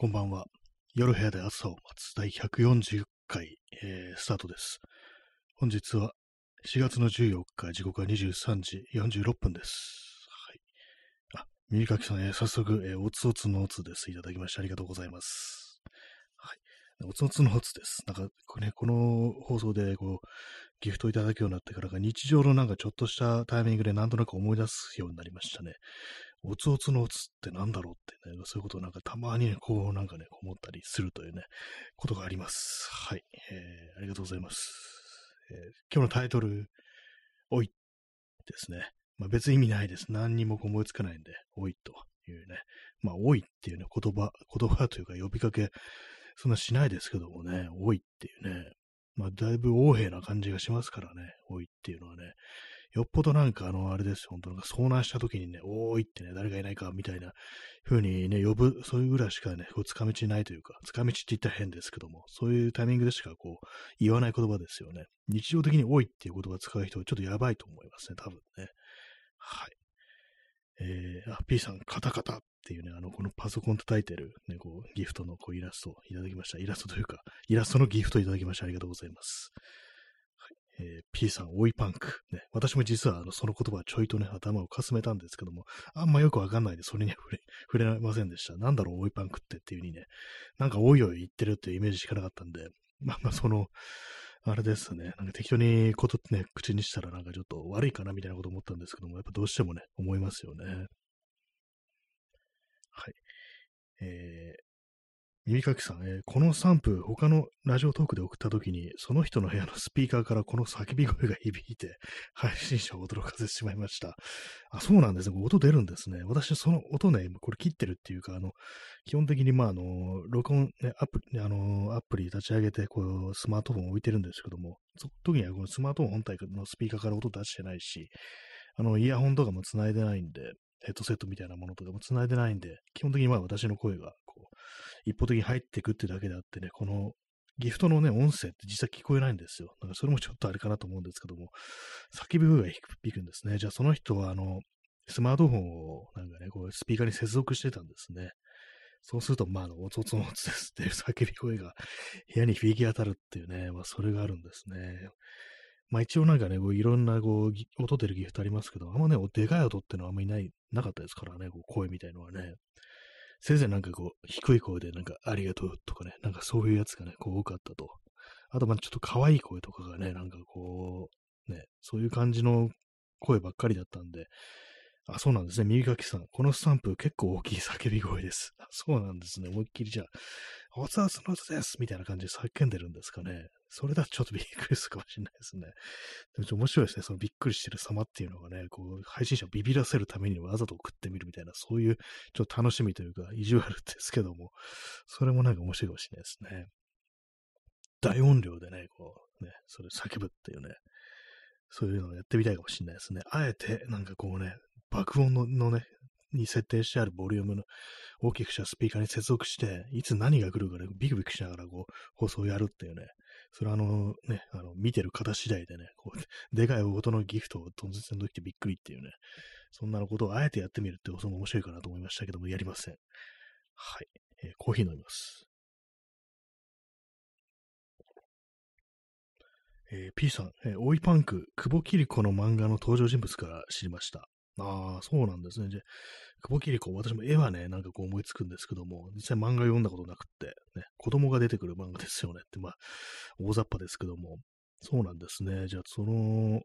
こんばんは。夜部屋で朝を待つ第140回、えー、スタートです。本日は4月の14日、時刻は23時46分です。はい。あ、耳かきさん、えー、早速、えー、おつおつのおつです。いただきましてありがとうございます。はい。おつおつのおつです。なんか、ね、この放送で、こう、ギフトをいただくようになってからが、日常のなんかちょっとしたタイミングでなんとなく思い出すようになりましたね。おつおつのおつってなんだろうってね、そういうことをなんかたまにね、こうなんかね、思ったりするというね、ことがあります。はい。えー、ありがとうございます。えー、今日のタイトル、おいですね。まあ別に意味ないです。何にも思いつかないんで、おいというね。まあ、おいっていうね、言葉、言葉というか呼びかけ、そんなしないですけどもね、おいっていうね。まあ、だいぶ横柄な感じがしますからね、おいっていうのはね。よっぽどなんかあの、あれですよ、本当なんか遭難した時にね、おーいってね、誰がいないかみたいな風にね、呼ぶ、そういうぐらいしかね、こう、つかみちないというか、つかみちって言ったら変ですけども、そういうタイミングでしかこう、言わない言葉ですよね。日常的に多いっていう言葉を使う人はちょっとやばいと思いますね、多分ね。はい。えー、あ、P さん、カタカタっていうね、あの、このパソコン叩いてる、ね、こう、ギフトのこうイラストをいただきました。イラストというか、イラストのギフトをいただきました。ありがとうございます。えー、P さん、追いパンク。ね、私も実はあのその言葉ちょいとね、頭をかすめたんですけども、あんまよくわかんないで、それに触れ、触れませんでした。なんだろう、追いパンクってっていう風にね、なんかおいおい言ってるっていうイメージしかなかったんで、まあまあその、あれですね、なんか適当にことってね、口にしたらなんかちょっと悪いかなみたいなこと思ったんですけども、やっぱどうしてもね、思いますよね。はい。えー、耳かきさん、えー、このサンプ、他のラジオトークで送った時に、その人の部屋のスピーカーからこの叫び声が響いて、配信者を驚かせてしまいました。あ、そうなんですね。音出るんですね。私、その音ね、これ切ってるっていうか、あの、基本的に、まあ、あの、録音、ね、アプリ、あの、アプリ立ち上げて、こう、スマートフォン置いてるんですけども、その時にはこのスマートフォン本体のスピーカーから音出してないし、あの、イヤホンとかも繋いでないんで、ヘッドセットみたいなものとかも繋いでないんで、基本的にまあ私の声がこう一方的に入っていくってだけであってね、このギフトのね、音声って実際聞こえないんですよ。なんかそれもちょっとあれかなと思うんですけども、叫び声が響くんですね。じゃあその人は、あの、スマートフォンをなんかね、こうスピーカーに接続してたんですね。そうすると、まあ、おつおつおつですっていう 叫び声が部屋に響き当たるっていうね、まあ、それがあるんですね。まあ一応なんかね、こういろんなこう音出るギフトありますけど、あんまね、でかい音ってのはあんまりない、なかったですからね、こう声みたいのはね。せいぜいなんかこう、低い声でなんかありがとうとかね、なんかそういうやつがね、こう多かったと。あとまあちょっと可愛い声とかがね、なんかこう、ね、そういう感じの声ばっかりだったんで、あ、そうなんですね。右書きさん。このスタンプ結構大きい叫び声です。そうなんですね。思いっきりじゃあ、おつわすのつですみたいな感じで叫んでるんですかね。それだとちょっとびっくりするかもしれないですね。でもちょっと面白いですね。そのびっくりしてる様っていうのがね、こう、配信者をビビらせるためにわざと送ってみるみたいな、そういうちょっと楽しみというか、意地悪ですけども、それもなんか面白いかもしれないですね。大音量でね、こう、ね、それ叫ぶっていうね、そういうのをやってみたいかもしれないですね。あえて、なんかこうね、爆音ののね、に設定してあるボリュームの大きくしたスピーカーに接続して、いつ何が来るかね、ビクビクしながらこう、放送をやるっていうね、それはあのね、あの、見てる方次第でね、こう、でかい音のギフトを突然ときてびっくりっていうね、そんなのことをあえてやってみるってことも面白いかなと思いましたけども、やりません。はい。えー、コーヒー飲みます。えー、P さん、えー、オイパンク、久保桐子の漫画の登場人物から知りました。ああ、そうなんですね。じゃあ久保桐子、私も絵はね、なんかこう思いつくんですけども、実際漫画読んだことなくって、ね、子供が出てくる漫画ですよねって、まあ、大雑把ですけども、そうなんですね。じゃあ、その、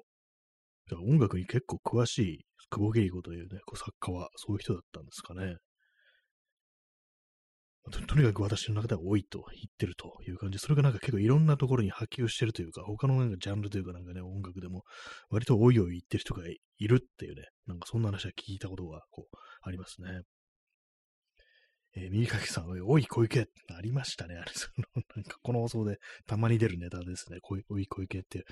じゃ音楽に結構詳しい久保桐子というね、こう作家はそういう人だったんですかね。ととにかく私の中では多いと言ってるという感じ。それがなんか結構いろんなところに波及してるというか、他のなんかジャンルというかなんかね、音楽でも割と多いを言ってる人がいるっていうね、なんかそんな話は聞いたことがこうありますね。えー、右かきさん、おい小池ってありましたね。あれ、その、なんかこの放送でたまに出るネタですね。おい小池っていう。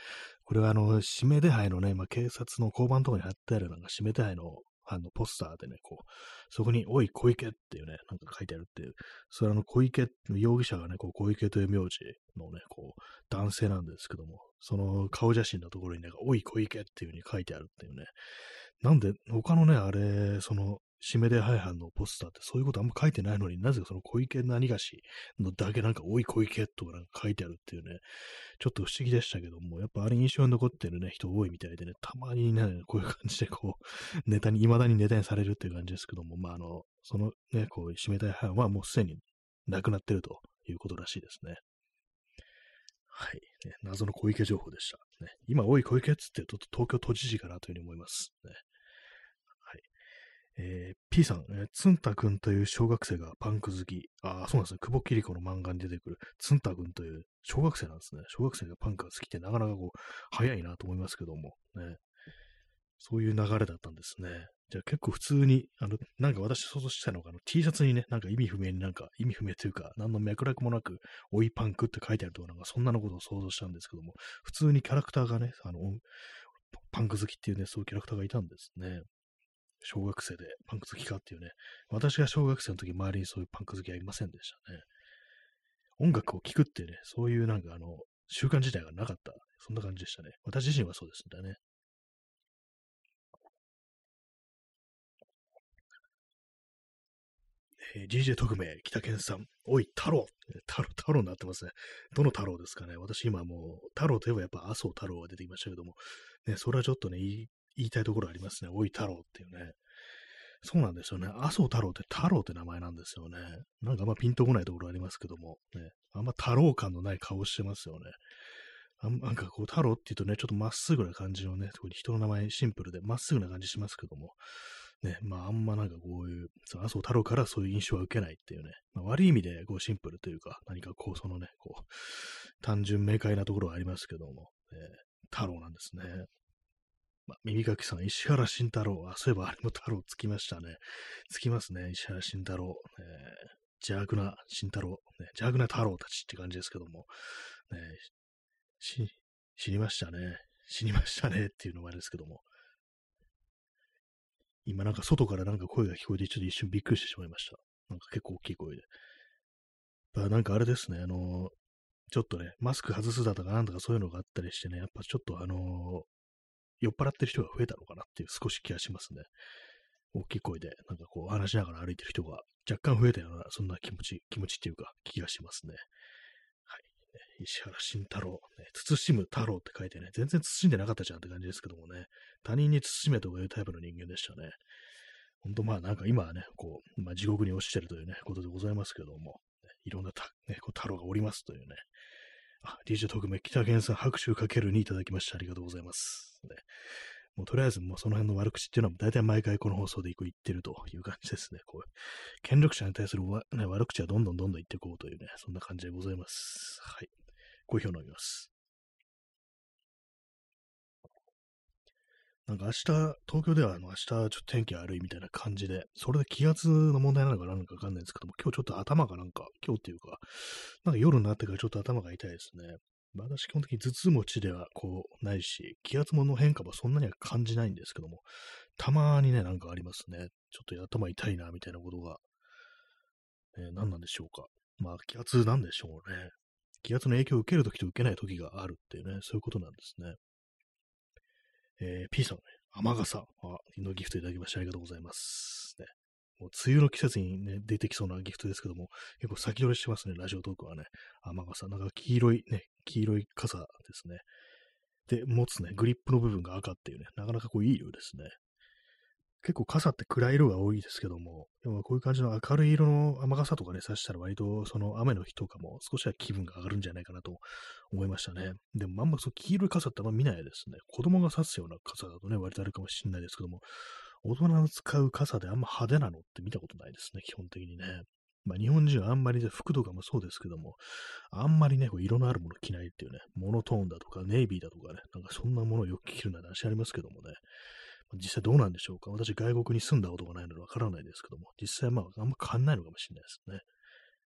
これはあの、指名手配のね、まあ、警察の交番とかに貼ってあるなんか指名手配のあの、ポスターでね、こう、そこに、おい、小池っていうね、なんか書いてあるっていう、それあの、小池、容疑者がね、こう、小池という名字のね、こう、男性なんですけども、その顔写真のところにね、おい、小池っていう風に書いてあるっていうね、なんで、他のね、あれ、その、締めでハイハンのポスターってそういうことあんま書いてないのになぜかその小池何がしのだけなんか、おい小池とかなんか書いてあるっていうね、ちょっと不思議でしたけども、やっぱあれ印象に残ってるね、人多いみたいでね、たまにね、こういう感じでこう、ネタに、未だにネタにされるっていう感じですけども、まああの、そのね、こう、締めたいハイハンはもうすでに亡くなってるということらしいですね。はい、ね。謎の小池情報でした。ね、今、おい小池っつってと東京都知事かなというふうに思います。ねえー、P さん、えー、ツンタ君という小学生がパンク好き。ああ、そうなんですね。久保キリコの漫画に出てくるツンタ君という小学生なんですね。小学生がパンクが好きってなかなかこう、早いなと思いますけども、ね。そういう流れだったんですね。じゃあ結構普通に、あの、なんか私想像したのが、あの T シャツにね、なんか意味不明になんか、意味不明というか、何の脈絡もなく、おいパンクって書いてあるとか、なんかそんなのことを想像したんですけども、普通にキャラクターがね、あの、パンク好きっていうね、そういうキャラクターがいたんですね。小学生でパンク好きかっていうね、私が小学生の時周りにそういうパンク好きはいませんでしたね。音楽を聴くっていうね、そういうなんかあの、習慣自体がなかった。そんな感じでしたね。私自身はそうですんだね。えー、DJ 特命、北健さん。おい、太郎。太郎、太郎になってますね。どの太郎ですかね。私今もう、太郎といえばやっぱ麻生太郎が出てきましたけども、ね、それはちょっとね、言い言いたいところありますね。おい太郎っていうね。そうなんですよね。麻生太郎って太郎って名前なんですよね。なんかあんまピンとこないところありますけども、ね、あんま太郎感のない顔してますよね。あなんかこう、太郎って言うとね、ちょっとまっすぐな感じのね、人の名前シンプルでまっすぐな感じしますけども、ね、まああんまなんかこういう、そ麻生太郎からそういう印象は受けないっていうね、まあ、悪い意味でこうシンプルというか、何かこう、そのね、こう、単純明快なところはありますけども、え、太郎なんですね。まあ、耳かきさん、石原慎太郎。あ、そういえばあれも太郎つきましたね。つきますね、石原慎太郎。えー、邪悪な慎太郎、ね。邪悪な太郎たちって感じですけども。ね、し、死にましたね。死にましたねっていうのもあれですけども。今なんか外からなんか声が聞こえてちょっと一瞬びっくりしてしまいました。なんか結構大きい声で。まあ、なんかあれですね、あのちょっとね、マスク外すだとかなんとかそういうのがあったりしてね、やっぱちょっとあの酔っ払ってる人が増えたのかなっていう少し気がしますね。大きい声で、なんかこう話しながら歩いてる人が若干増えたような、そんな気持ち、気持ちっていうか気がしますね。はい。石原慎太郎、ね、慎む太郎って書いてね、全然慎んでなかったじゃんって感じですけどもね、他人に慎めとかいうタイプの人間でしたね。ほんとまあなんか今はね、こう、まあ地獄に落ちてるというね、ことでございますけども、ね、いろんなた、ね、こう太郎がおりますというね、あ、DJ 特命、北源さん、拍手かけるにいただきました。ありがとうございます。ね、もうとりあえず、もうその辺の悪口っていうのは、大体毎回この放送で言ってるという感じですね。こう、権力者に対するね、悪口はどんどんどんどん言っていこうというね、そんな感じでございます。はい。コーヒーを飲みます。なんか明日、東京ではあの明日ちょっと天気悪いみたいな感じで、それで気圧の問題なのか何かわかんないんですけども、今日ちょっと頭がなんか、今日っていうか、なんか夜になってからちょっと頭が痛いですね。私基本的に頭痛持ちではこうないし、気圧もの変化もそんなには感じないんですけども、たまにね、なんかありますね。ちょっと頭痛いな、みたいなことが。えー、何なんでしょうか。まあ、気圧なんでしょうね。気圧の影響を受けるときと受けないときがあるっていうね、そういうことなんですね。えー、P さんね、雨傘のギフトいただきましてありがとうございます。ね、もう梅雨の季節にね、出てきそうなギフトですけども、結構先取りしてますね、ラジオトークはね。雨傘、なんか黄色いね、黄色い傘ですね。で、持つね、グリップの部分が赤っていうね、なかなかこういい色ですね。結構傘って暗い色が多いですけども、でもこういう感じの明るい色の雨傘とかね、差したら割とその雨の日とかも少しは気分が上がるんじゃないかなと思いましたね。でもあんまそう黄色い傘ってあんま見ないですね。子供が差すような傘だとね、割とあるかもしれないですけども、大人の使う傘であんま派手なのって見たことないですね、基本的にね。まあ日本人はあんまりで服とかもそうですけども、あんまりね、こう色のあるもの着ないっていうね、モノトーンだとかネイビーだとかね、なんかそんなものをよく着るな話ありますけどもね、実際どうなんでしょうか。私、外国に住んだことがないのでわからないですけども、実際まあ、あんま変わんないのかもしれないですね。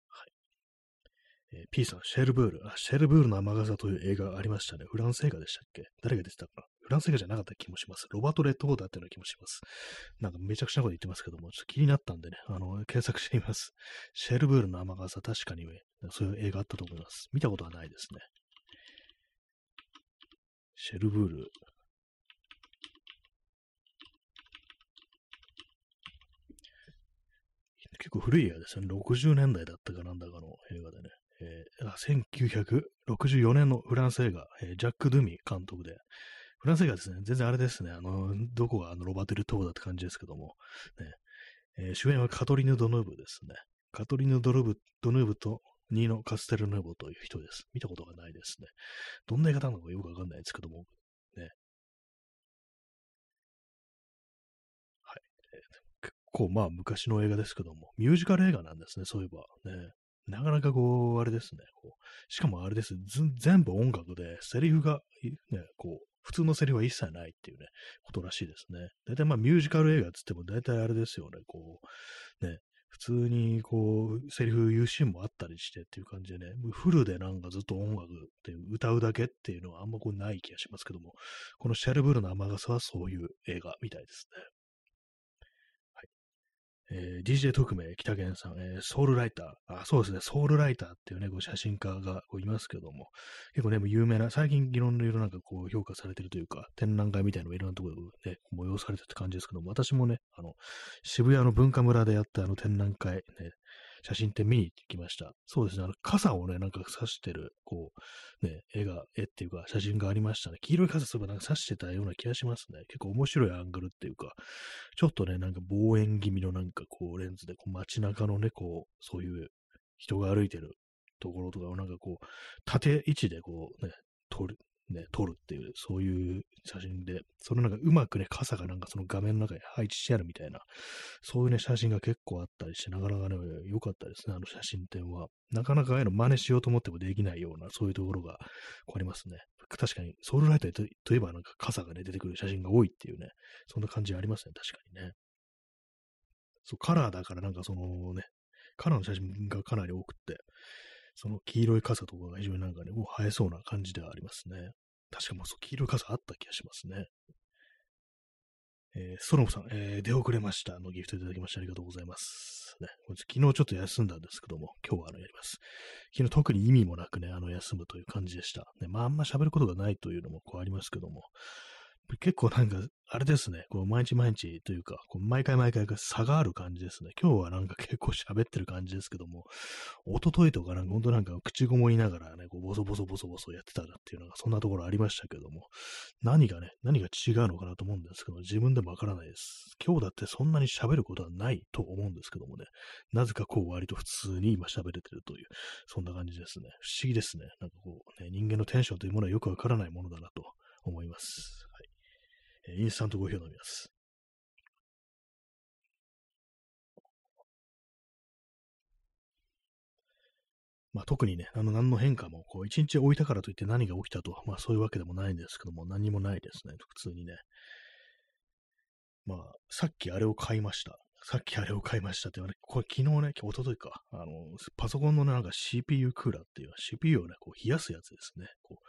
はい。えー、P さん、シェルブール。あ、シェルブールの雨傘という映画ありましたね。フランス映画でしたっけ？誰が出てたかな？フランス映画じゃなかった気もします。ロバート・レッドボーダーっていうような気もします。なんかめちゃくちゃなこと言ってますけども、ちょっと気になったんでね、あの、検索してみます。シェルブールの雨傘、確かに、そういう映画あったと思います。見たことはないですね。シェルブール。結構古い映画ですよね。60年代だったかなんだかの映画でね。えー、1964年のフランス映画、えー、ジャック・ドゥミ監督で、フランス映画ですね。全然あれですね。あの、どこがあのロバテル・トーだって感じですけども、ねえー、主演はカトリーヌ・ドヌーブですね。カトリーヌ・ドルブドヌーブとニーノ・カステル・ヌーボという人です。見たことがないですね。どんな映画なのかよくわかんないですけども、ね。はい。えー、結構まあ昔の映画ですけども、ミュージカル映画なんですね、そういえば。ね。なかなかこう、あれですね。こうしかもあれです。全部音楽で、セリフが、ね、こう、普通のセリフは一切ないっていうね、ことらしいですね。大体まあミュージカル映画っつっても大体あれですよね、こう、ね、普通にこう、セリフ言うシーンもあったりしてっていう感じでね、フルでなんかずっと音楽って歌うだけっていうのはあんまこうない気がしますけども、このシャルブルの雨傘はそういう映画みたいですね。えー、DJ 特命、北源さん、えー、ソウルライター、あ、そうですね、ソウルライターっていうね、こう写真家がこういますけども、結構ね、有名な、最近いろんな色なんかこう評価されてるというか、展覧会みたいなのがいろんなところで、ね、催されてるって感じですけども、私もね、あの、渋谷の文化村でやったあの展覧会、ね、写真展見に行ってきました。そうですね、あの、傘をね、なんか刺してる、こう、ね、絵が、絵っていうか写真がありましたね。黄色い傘すればなんか刺してたような気がしますね。結構面白いアングルっていうか、ちょっとね、なんか望遠気味のなんかこう、レンズで、こう街中のね、こう、そういう人が歩いてるところとかをなんかこう、縦位置でこうね、撮る、ね、撮るっていう、そういう写真で、そのなんかうまくね、傘がなんかその画面の中に配置してあるみたいな、そういうね、写真が結構あったりして、なかなかね、良かったですね、あの写真展は。なかなかああいうの真似しようと思ってもできないような、そういうところがありますね。確かに、ソウルライターといえばなんか傘がね、出てくる写真が多いっていうね、そんな感じありますね、確かにね。そう、カラーだからなんかそのね、カラーの写真がかなり多くって、その黄色い傘とかが非常になんかね、もう映えそうな感じではありますね。確かもうそう黄色い傘あった気がしますね。えー、ストロムさん、えー、出遅れましたのギフトいただきましてありがとうございます。ね、昨日ちょっと休んだんですけども、今日はあのやります。昨日特に意味もなくね、あの休むという感じでした。ね、まああんま喋ることがないというのもこうありますけども、結構なんか、あれですね、こう毎日毎日というか、こう毎回毎回差がある感じですね。今日はなんか結構喋ってる感じですけども、一昨日とかなんか本当なんか口ごもりながらね、こうボソボソボソボソやってたらっていうのがそんなところありましたけども、何がね、何が違うのかなと思うんですけど、自分でもわからないです。今日だってそんなに喋ることはないと思うんですけどもね、なぜかこう割と普通に今喋れてるという、そんな感じですね。不思議ですね。なんかこう、ね、人間のテンションというものはよくわからないものだなと思います。インスタントコーヒーを飲みます。まあ、特にね、あの、何の変化も、こう、一日置いたからといって何が起きたと、まあ、そういうわけでもないんですけども、何もないですね、普通にね。まあ、さっきあれを買いました。さっきあれを買いましたって言われ、これ昨日ね、一昨日か、あの、パソコンのなんか CPU クーラーっていう、CPU をね、こう冷やすやつですね。こう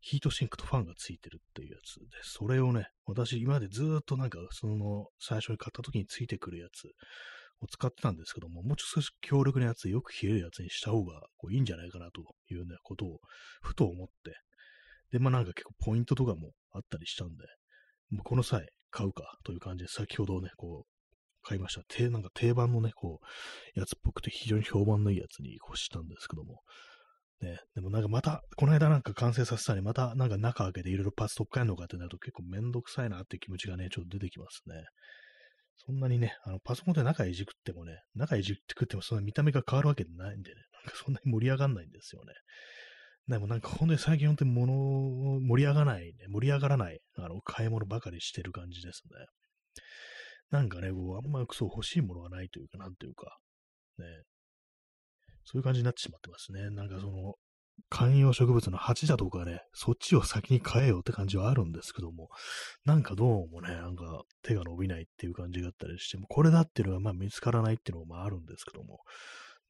ヒートシンクとファンがついてるっていうやつで、それをね、私今までずっとなんかその最初に買った時についてくるやつを使ってたんですけども、もうちょっと少し強力なやつ、よく冷えるやつにした方がこういいんじゃないかなというね、ことをふと思って、で、まあなんか結構ポイントとかもあったりしたんで、もうこの際買うかという感じで先ほどね、こう、買いました。定、なんか定番のね、こう、やつっぽくて非常に評判のいいやつにこうしたんですけども、ね、でもなんかまた、この間なんか完成させたり、またなんか中開けていろいろパーツ取っ替えるのかってなると結構めんどくさいなって気持ちがね、ちょっと出てきますね。そんなにね、あのパソコンで中いじくってもね、中いじくってもそんな見た目が変わるわけないんでね、なんかそんなに盛り上がんないんですよね。でもなんか本当に最近本当に物を、盛り上がない、ね、盛り上がらない、あの、買い物ばかりしてる感じですね。なんかね、こう、あんまそう欲しいものがないというか、なんというか、ね、そういう感じになってしまってますね。なんかその、観葉植物の鉢だとかね、そっちを先に変えようって感じはあるんですけども、なんかどうもね、なんか手が伸びないっていう感じがあったりしても、これだっていうのがまあ見つからないっていうのもあるんですけども、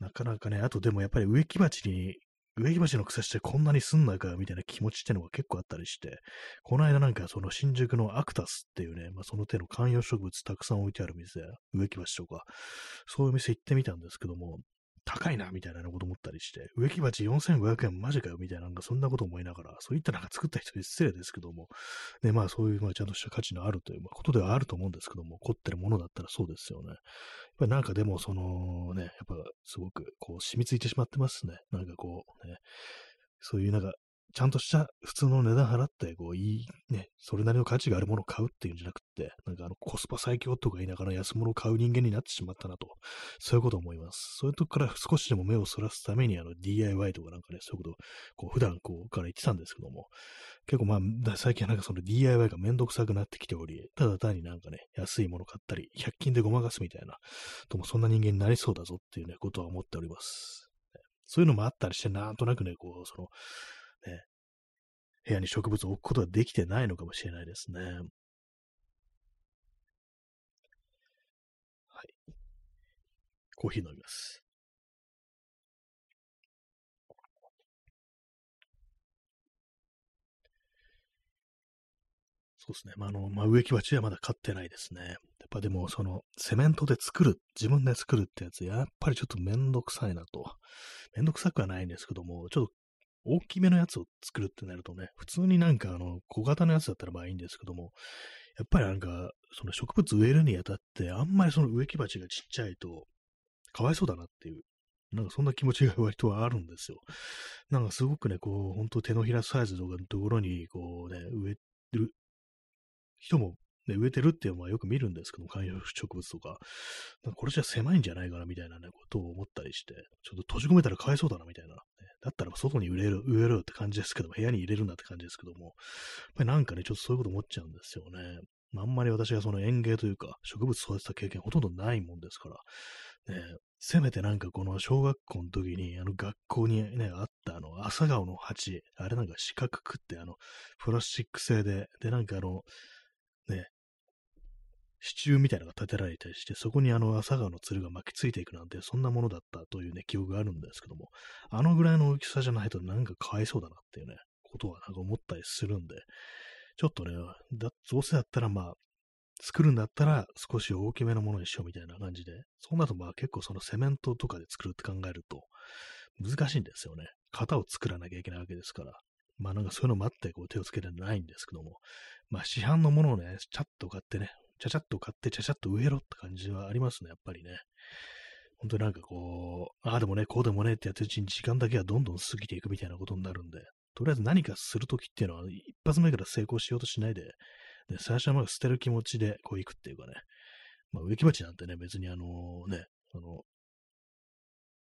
なかなかね、あとでもやっぱり植木鉢に、植木鉢の草してこんなにすんなかみたいな気持ちってのが結構あったりして、この間なんかその新宿のアクタスっていうね、まあその手の観葉植物たくさん置いてある店、植木鉢とか、そういう店行ってみたんですけども、高いな、みたいなこと思ったりして、植木鉢4500円マジかよ、みたいな、なんかそんなこと思いながら、そういったなんか作った人に失礼ですけども、ね、まあそういう、まあちゃんとした価値のあるということではあると思うんですけども、凝ってるものだったらそうですよね。やっぱなんかでも、そのね、やっぱすごくこう染みついてしまってますね。なんかこうね、そういうなんかちゃんとした普通の値段払って、こう、いい、ね、それなりの価値があるものを買うっていうんじゃなくて、なんかあの、コスパ最強とか言いながら安物を買う人間になってしまったなと、そういうこと思います。そういうとこから少しでも目をそらすために、あの、DIY とかなんかね、そういうことを、こう、普段こう、から言ってたんですけども、結構まあ、最近はなんかその DIY がめんどくさくなってきており、ただ単になんかね、安いもの買ったり、100均でごまかすみたいな、ともそんな人間になりそうだぞっていうね、ことは思っております。そういうのもあったりして、なんとなくね、こう、その、部屋に植物を置くことができてないのかもしれないですね。はい。コーヒー飲みます。そうですね。まあ、あの、まあ、植木鉢はまだ買ってないですね。やっぱでも、その、セメントで作る、自分で作るってやつ、やっぱりちょっとめんどくさいなと。めんどくさくはないんですけども、ちょっと大きめのやつを作るってなるとね、普通になんかあの、小型のやつだったらまあいいんですけども、やっぱりなんか、その植物植えるにあたって、あんまりその植木鉢がちっちゃいと、かわいそうだなっていう、なんかそんな気持ちが割とあるんですよ。なんかすごくね、こう、本当手のひらサイズのところに、こうね、植える人もね、植えてるっていうのはよく見るんですけど観葉植物とか、かこれじゃ狭いんじゃないかなみたいなね、ことを思ったりして、ちょっと閉じ込めたらかわいそうだなみたいな、ね。だったら外に植える、植えるって感じですけども、部屋に入れるんだって感じですけども、やっぱりなんかね、ちょっとそういうこと思っちゃうんですよね。あんまり私がその園芸というか、植物育てた経験ほとんどないもんですから、ね、せめてなんかこの小学校の時に、あの学校にね、あったあの朝顔の鉢、あれなんか四角くってあの、プラスチック製で、でなんかあの、ね、支柱みたいなのが建てられたりして、そこにあの朝顔のつるが巻きついていくなんて、そんなものだったというね、記憶があるんですけども、あのぐらいの大きさじゃないとなんかかわいそうだなっていうね、ことはなんか思ったりするんで、ちょっとね、だどうせだったらまあ、作るんだったら少し大きめのものにしようみたいな感じで、そうなるとまあ結構そのセメントとかで作るって考えると難しいんですよね。型を作らなきゃいけないわけですから。まあなんかそういうのもあってこう手をつけてないんですけども、まあ市販のものをね、ちゃっと買ってね、ちゃちゃっと買ってちゃちゃっと植えろって感じはありますね、やっぱりね。本当になんかこう、ああでもね、こうでもねってやってるうちに時間だけはどんどん過ぎていくみたいなことになるんで、とりあえず何かするときっていうのは、一発目から成功しようとしないで、で最初はまだ捨てる気持ちでこう行くっていうかね、まあ植木鉢なんてね、別にあのね、あの、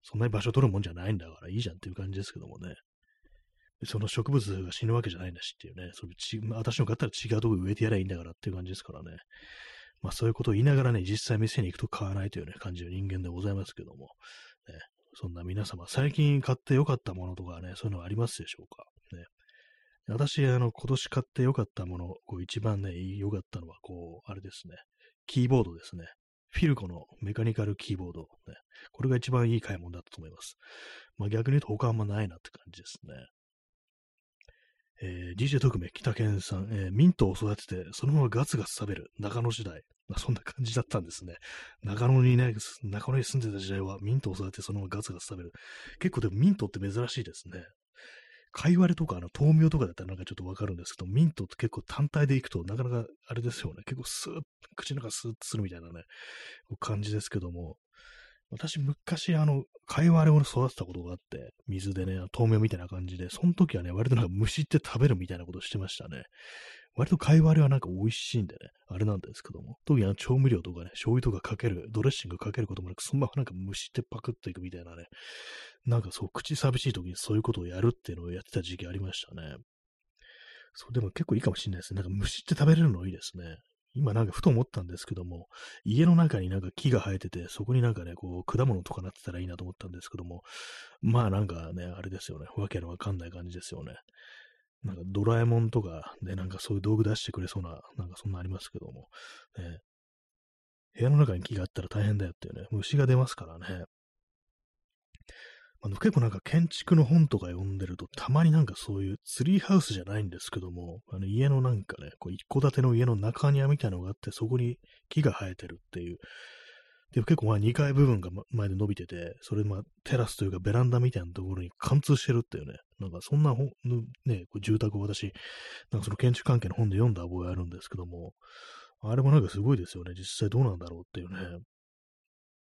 そんなに場所取るもんじゃないんだからいいじゃんっていう感じですけどもね。その植物が死ぬわけじゃないんだしっていうね、それち私の買ったら違うとこ植えてやればいいんだからっていう感じですからね。まあそういうことを言いながらね、実際店に行くと買わないというね、感じの人間でございますけども、ね、そんな皆様、最近買って良かったものとかね、そういうのはありますでしょうか？ね、私、あの、今年買って良かったもの、こう一番ね、良かったのは、こう、あれですね、キーボードですね。フィルコのメカニカルキーボード、ね。これが一番いい買い物だったと思います。まあ逆に言うと他あんまないなって感じですね。えー、DJ 特命北健さん、えー、ミントを育てて、そのままガツガツ食べる長野時代。まあ、そんな感じだったんですね。長野にね、中野に住んでた時代はミントを育ててそのままガツガツ食べる。結構でもミントって珍しいですね。貝割れとか、あの、豆苗とかだったらなんかちょっとわかるんですけど、ミントって結構単体でいくとなかなかあれですよね。結構スーッ、口の中スーッとするみたいなね、感じですけども、私、昔、あの、貝割れを育てたことがあって、水でね、豆苗みたいな感じで、その時はね、割となんか虫って食べるみたいなことしてましたね。割と貝割れはなんか美味しいんでね、あれなんですけども、特にあの調味料とかね、醤油とかかける、ドレッシングかけることもなく、そのままなんか虫ってパクッといくみたいなね、なんかそう、口寂しい時にそういうことをやるっていうのをやってた時期ありましたね。そう、でも結構いいかもしれないですね。なんか虫って食べれるのいいですね。今なんかふと思ったんですけども、家の中になんか木が生えてて、そこになんかね、こう、果物とかなってたらいいなと思ったんですけども、まあなんかね、あれですよね、わけのわかんない感じですよね。なんかドラえもんとかでなんかそういう道具出してくれそうな、なんかそんなありますけども、ね、部屋の中に木があったら大変だよっていうね、虫が出ますからね。あの結構なんか建築の本とか読んでると、たまになんかそういうツリーハウスじゃないんですけども、あの家のなんかね、こう一戸建ての家の中庭みたいなのがあって、そこに木が生えてるっていう、で結構まあ2階部分が前で伸びてて、それまあテラスというかベランダみたいなところに貫通してるっていうね、なんかそんな本、ね、住宅を私、なんかその建築関係の本で読んだ覚えあるんですけども、あれもなんかすごいですよね。実際どうなんだろうっていうね。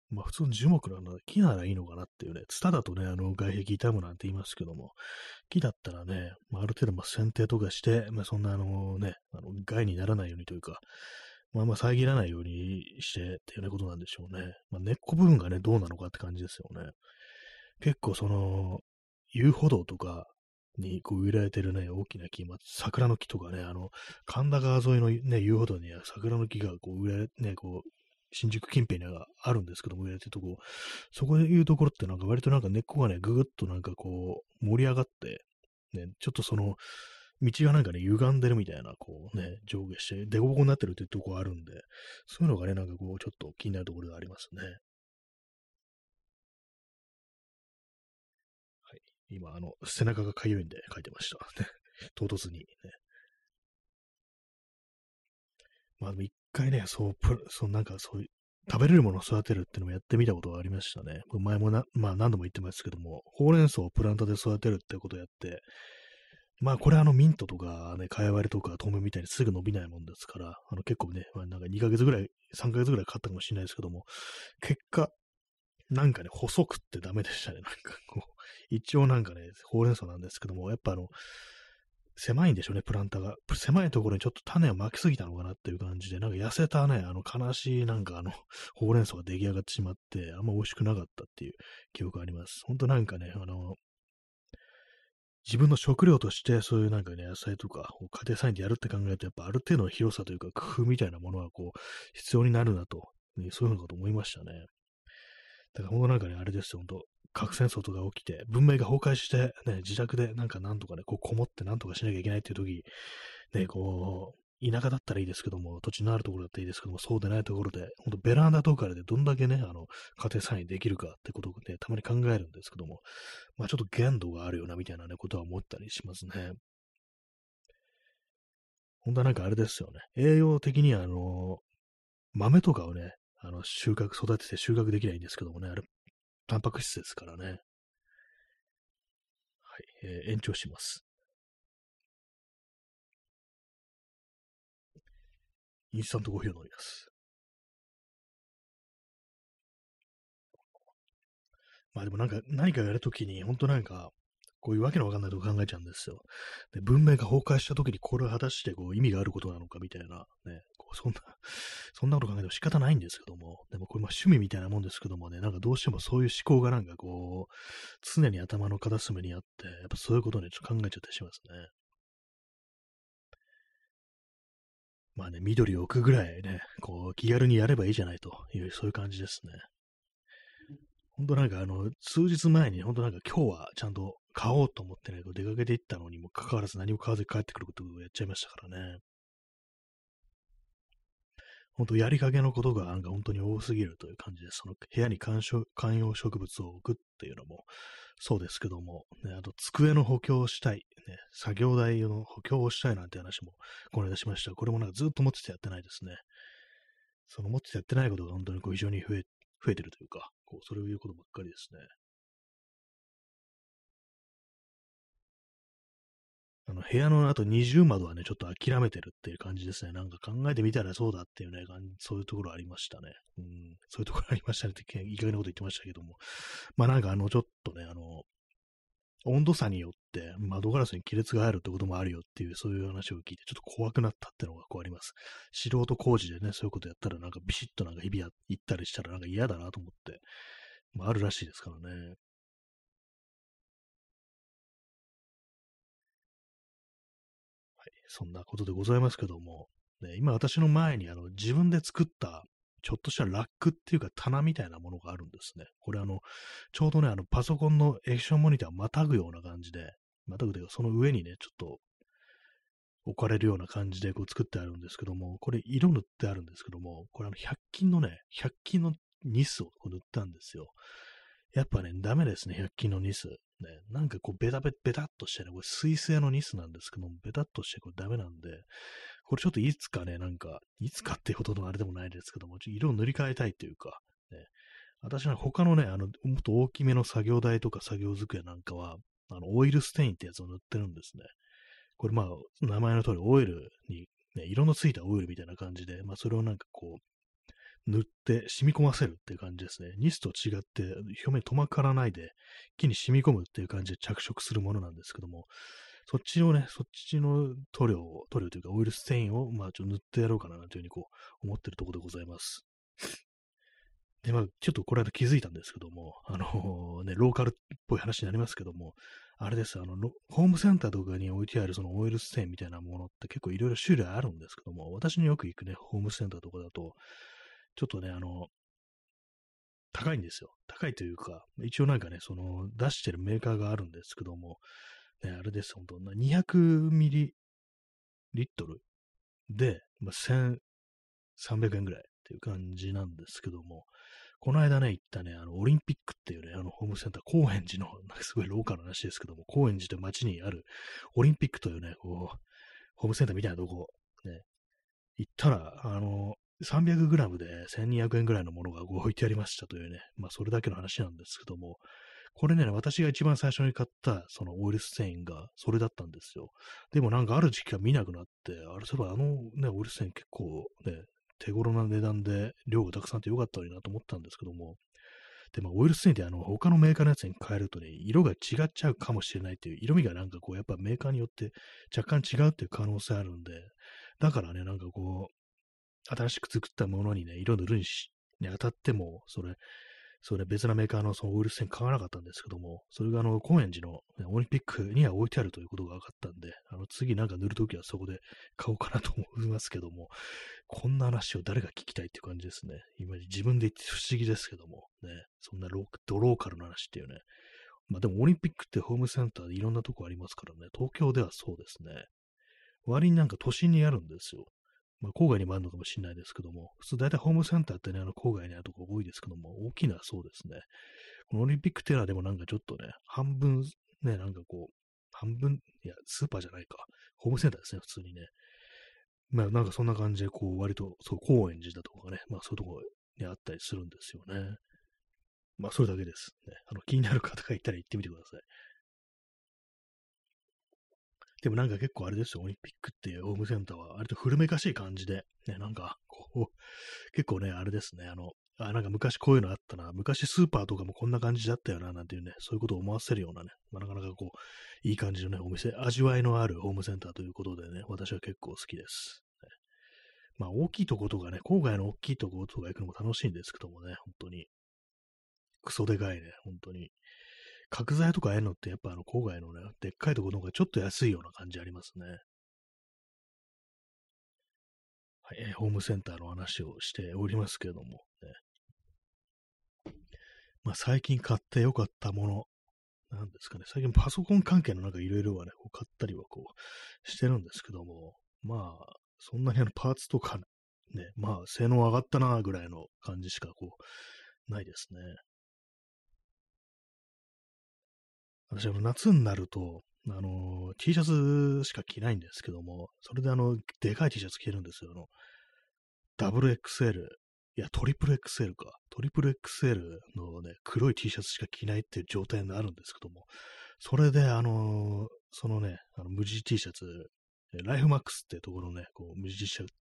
まあ普通の樹木なの木ならいいのかなっていうね。ツタだとね、あの外壁傷むなんて言いますけども、木だったらね、まあ、ある程度まあ剪定とかして、まあそんなあのね、あの害にならないようにというか、まあまあ遮らないようにしてっていうねことなんでしょうね。まあ根っこ部分がね、どうなのかって感じですよね。結構その、遊歩道とかにこう植えられてるね、大きな木、まあ、桜の木とかね、あの、神田川沿いのね、遊歩道には桜の木がこう植えられ、ね、こう、新宿近辺にあるんですけども、植えられてとこ、そこでいうところってなんか割となんか根っこがね、ぐぐっとなんかこう、盛り上がって、ね、ちょっとその、道がなんかね、歪んでるみたいな、こうね、上下して、凸凹になってるっていうところあるんで、そういうのがね、なんかこう、ちょっと気になるところがありますね。はい。今、あの、背中がかゆいんで書いてました。唐突に、ね。まあでも一回ね、そう、そう、なんかそういう、食べれるものを育てるっていうのもやってみたことがありましたね。前もな、まあ何度も言ってますけども、ほうれん草をプランターで育てるってことをやって、まあこれあのミントとかね、かやわりとかトムみたいにすぐ伸びないもんですから、あの結構ね、まあ、なんか2ヶ月ぐらい、3ヶ月ぐらいかかったかもしれないですけども、結果、なんかね、細くってダメでしたね。なんかこう、一応なんかね、ほうれん草なんですけども、やっぱあの、狭いんでしょうね、プランターが。狭いところにちょっと種をまきすぎたのかなっていう感じで、なんか痩せたね、あの悲しいなんかあの、ほうれん草が出来上がってしまって、あんま美味しくなかったっていう記憶があります。ほんとなんかね、あの、自分の食料としてそういうなんかね、野菜とかを家庭菜園でやるって考えると、やっぱある程度の広さというか工夫みたいなものはこう、必要になるなと、ね、そういうのかと思いましたね。だから本当なんかね、あれですよ、本当核戦争とか起きて、文明が崩壊して、ね、自宅でなんかなんとかね、こうこもってなんとかしなきゃいけないっていう時、ね、こう、田舎だったらいいですけども、土地のあるところだったらいいですけども、そうでないところで、ほんとベランダとかでどんだけね、あの、家庭菜園できるかってことをね、たまに考えるんですけども、まあちょっと限度があるよな、みたいなね、ことは思ったりしますね。本当はなんかあれですよね。栄養的に、あの、豆とかをね、あの、収穫、育てて収穫できないんですけどもね、あれ、タンパク質ですからね。はい、えー、延長します。インスタントコーヒーを飲みます。まあでもなんか、何かやるときに、本当なんか、こういうわけのわかんないとこ考えちゃうんですよ。で、文明が崩壊したときにこれは果たしてこう意味があることなのかみたいな、ね、こうそんな、そんなこと考えても仕方ないんですけども、でもこれま趣味みたいなもんですけどもね、なんかどうしてもそういう思考がなんかこう、常に頭の片隅にあって、やっぱそういうことね、ちょっと考えちゃったりしますね。まあね、緑を置くぐらいね、こう、気軽にやればいいじゃないという、そういう感じですね。本当なんかあの、数日前に本当なんか今日はちゃんと買おうと思ってね、出かけていったのにもかかわらず何も買わずに帰ってくることをやっちゃいましたからね。本当やりかけのことがなんか本当に多すぎるという感じで。その部屋に観観葉植物を置くっていうのもそうですけども、ね、あと机の補強をしたい、ね、作業台の補強をしたいなんて話もこの間しました。これもなんかずっと持っててやってないですね。その持っててやってないことが本当にこう非常に増え、増えてるというか、こう、そういうことばっかりですね。あの、部屋のあと二重窓はね、ちょっと諦めてるっていう感じですね。なんか考えてみたらそうだっていうね、そういうところありましたね。うん、そういうところありましたねって、いい加減なこと言ってましたけども。まあなんかあの、ちょっとね、あの、温度差によって窓ガラスに亀裂が入るってこともあるよっていう、そういう話を聞いて、ちょっと怖くなったってのがこうあります。素人工事でね、そういうことやったらなんかビシッとなんか日々行ったりしたらなんか嫌だなと思って、まああるらしいですからね。そんなことでございますけども、ね、今私の前にあの自分で作ったちょっとしたラックっていうか棚みたいなものがあるんですね。これあの、ちょうどね、あのパソコンの液晶モニターをまたぐような感じで、またぐというかその上にね、ちょっと置かれるような感じでこう作ってあるんですけども、これ色塗ってあるんですけども、これあの100均のね、100均のニスを塗ったんですよ。やっぱね、ダメですね、100均のニス。ね、なんかこうベタベベタっとしてね、これ水性のニスなんですけども、ベタっとしてこれダメなんで、これちょっといつかね、なんか、いつかっていうほどのあれでもないですけども、色を塗り替えたいというか、ね、私は他のね、あの、もっと大きめの作業台とか作業机なんかは、あの、オイルステインってやつを塗ってるんですね。これまあ、名前の通りオイルに、ね、色のついたオイルみたいな感じで、まあそれをなんかこう、塗って染み込ませるっていう感じですね。ニスと違って表面止まからないで木に染み込むっていう感じで着色するものなんですけども、そっちをね、そっちの塗料を、塗料というかオイルステインを、まあちょっと塗ってやろうかなというふうにこう思ってるところでございます。で、まあちょっとこれは気づいたんですけども、あのー、ね、ローカルっぽい話になりますけども、あれです、あの、ホームセンターとかに置いてあるそのオイルステインみたいなものって結構いろいろ種類あるんですけども、私によく行くね、ホームセンターとかだと、ちょっとね、あの、高いんですよ。高いというか、一応なんかね、その出してるメーカーがあるんですけども、ね、あれです、本当200ミリリットルで、まあ、1300円ぐらいっていう感じなんですけども、この間ね、行ったね、あの、オリンピックっていうね、あの、ホームセンター、高円寺の、なんかすごいローカルな話ですけども、高円寺という街にある、オリンピックというね、こう、ホームセンターみたいなとこ、ね、行ったら、あの、300g で1200円ぐらいのものが置いてありましたというね、まあそれだけの話なんですけども、これね、私が一番最初に買ったそのオイルステインがそれだったんですよ。でもなんかある時期は見なくなって、あれそういえばあのね、オイルステイン結構ね、手頃な値段で量がたくさんあってよかったのになと思ったんですけども、で、まあ、オイルステインってあの、他のメーカーのやつに変えるとね、色が違っちゃうかもしれないっていう、色味がなんかこう、やっぱメーカーによって若干違うっていう可能性あるんで、だからね、なんかこう、新しく作ったものにね、色塗るにに当たっても、それ、それ別なメーカーのそのウイルス線買わなかったんですけども、それがあの、高円寺の、オリンピックには置いてあるということが分かったんで、あの、次なんか塗るときはそこで買おうかなと思いますけども、こんな話を誰が聞きたいっていう感じですね。今自分で言って不思議ですけども、ね、そんなロドローカルな話っていうね。まあでもオリンピックってホームセンターでいろんなとこありますからね、東京ではそうですね。割になんか都心にあるんですよ。まあ、郊外にもあるのかもしれないですけども、普通大体ホームセンターってね、あの郊外にあるとこ多いですけども、大きなそうですね。このオリンピックテラーでもなんかちょっとね、半分、ね、なんかこう、半分、いや、スーパーじゃないか。ホームセンターですね、普通にね。まあなんかそんな感じで、こう、割と、そう、高円寺だとかね、まあそういうとこにあったりするんですよね。まあそれだけです。ね、あの気になる方がいたら行ってみてください。でもなんか結構あれですよ、オリンピックっていうホームセンターは、割と古めかしい感じで、ね、なんか、こう、結構ね、あれですね、あの、あ、なんか昔こういうのあったな、昔スーパーとかもこんな感じだったよな、なんていうね、そういうことを思わせるようなね、まあ、なかなかこう、いい感じのね、お店、味わいのあるホームセンターということでね、私は結構好きです。ね、まあ、大きいとことかね、郊外の大きいとことか行くのも楽しいんですけどもね、本当に。クソでかいね、本当に。角材とかああいうのってやっぱあの郊外のね、でっかいところの方がちょっと安いような感じありますね。はい、えー、ホームセンターの話をしておりますけども、ね。まあ最近買ってよかったもの、なんですかね、最近パソコン関係のなんかいろいろはね、こう買ったりはこうしてるんですけども、まあ、そんなにあのパーツとかね、まあ性能上がったなぐらいの感じしかこう、ないですね。私、あの、夏になると、あの、T シャツしか着ないんですけども、それであの、でかい T シャツ着てるんですよ。あの、ダブル XL、いや、トリプル XL か。トリプル XL のね、黒い T シャツしか着ないっていう状態になるんですけども、それで、あの、そのね、あの無地 T シャツ、ライフマックスってところね、こう、無地 T シャツ、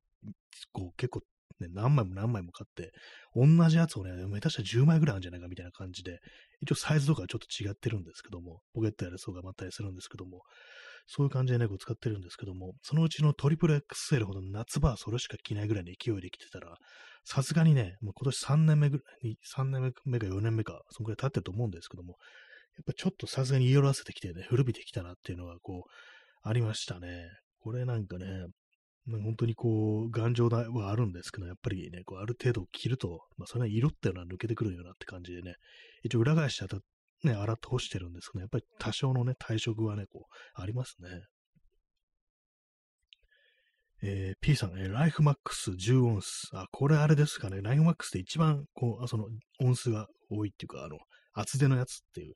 こう、結構ね、何枚も何枚も買って、同じやつをね、下手したら10枚ぐらいあるんじゃないかみたいな感じで、一応サイズとかちょっと違ってるんですけども、ポケットやる層がまったりするんですけども、そういう感じでね、こう使ってるんですけども、そのうちのトリプル XL ほど夏場はそれしか着ないぐらいの勢いで着てたら、さすがにね、もう今年3年目ぐらい、3年目か4年目か、そのぐらい経ってると思うんですけども、やっぱちょっとさすがに言い表せてきてね、古びてきたなっていうのがこう、ありましたね。これなんかね、本当にこう、頑丈なはあるんですけど、やっぱりね、こうある程度着ると、まあ、それは色っていうのは抜けてくるようなって感じでね、一応裏返してね、洗って干してるんですけど、ねやっぱり多少のね、退色はね、こう、ありますね。えー、P さん、えー、ライフマックス10オンス。あ、これあれですかね。ライフマックスって一番、こう、その、オンスが多いっていうか、あの、厚手のやつっていう。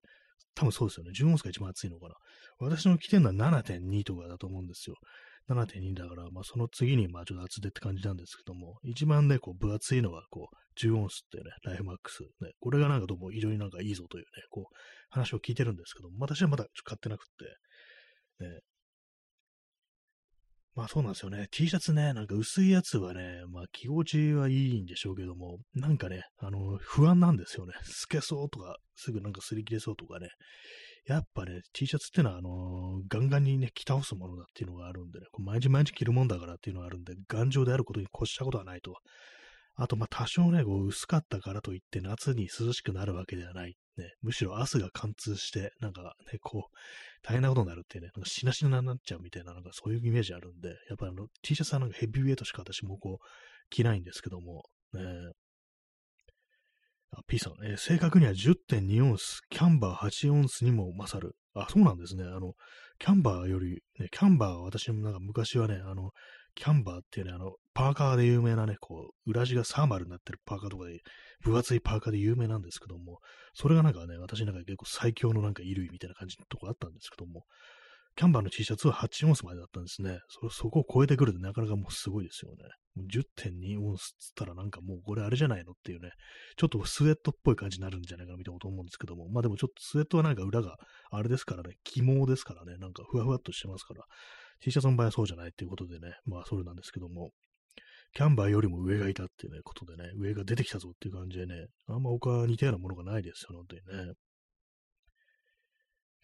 多分そうですよね。10オンスが一番厚いのかな。私の着てるのは7.2とかだと思うんですよ。7.2だから、まあ、その次に、まあ、ちょっと厚手って感じなんですけども、一番ね、こう、分厚いのは、こう、10オンスっていうね、ライフマックス。ね、これがなんかどうも非常になんかいいぞというね、こう、話を聞いてるんですけども、私はまだ買ってなくて、ね、まあそうなんですよね。T シャツね、なんか薄いやつはね、まあ気持ちはいいんでしょうけども、なんかね、あの、不安なんですよね。透けそうとか、すぐなんか擦り切れそうとかね。やっぱね、T シャツってのは、あのー、ガンガンにね、着倒すものだっていうのがあるんでね、こう毎日毎日着るもんだからっていうのがあるんで、頑丈であることに越したことはないと。あと、まあ、多少ね、こう、薄かったからといって夏に涼しくなるわけではない。ね、むしろ汗が貫通して、なんかね、こう、大変なことになるっていうね、なんかしなしなになっちゃうみたいな、なんかそういうイメージあるんで、やっぱあの、T シャツはなんかヘビーウェイトしか私もこう、着ないんですけども、ね、P さん、えー、正確には10.2オンス、キャンバー8オンスにも勝る。あ、そうなんですね。あの、キャンバーより、ね、キャンバーは私もなんか昔はね、あの、キャンバーっていうね、あの、パーカーで有名なね、こう、裏地がサーマルになってるパーカーとかで、分厚いパーカーで有名なんですけども、それがなんかね、私なんか結構最強のなんか衣類みたいな感じのとこあったんですけども、キャンバーの T シャツは8オンスまでだったんですね。そ、そこを超えてくるとなかなかもうすごいですよね。10.2オンスっつったらなんかもうこれあれじゃないのっていうね、ちょっとスウェットっぽい感じになるんじゃないかなみたいなこと思うんですけども、まあでもちょっとスウェットはなんか裏があれですからね、起毛ですからね、なんかふわふわっとしてますから、T シャツの場合はそうじゃないっていうことでね、まあそれなんですけども、キャンバーよりも上がいたっていうね、ことでね、上が出てきたぞっていう感じでね、あんま他似たようなものがないですよ、本当にね。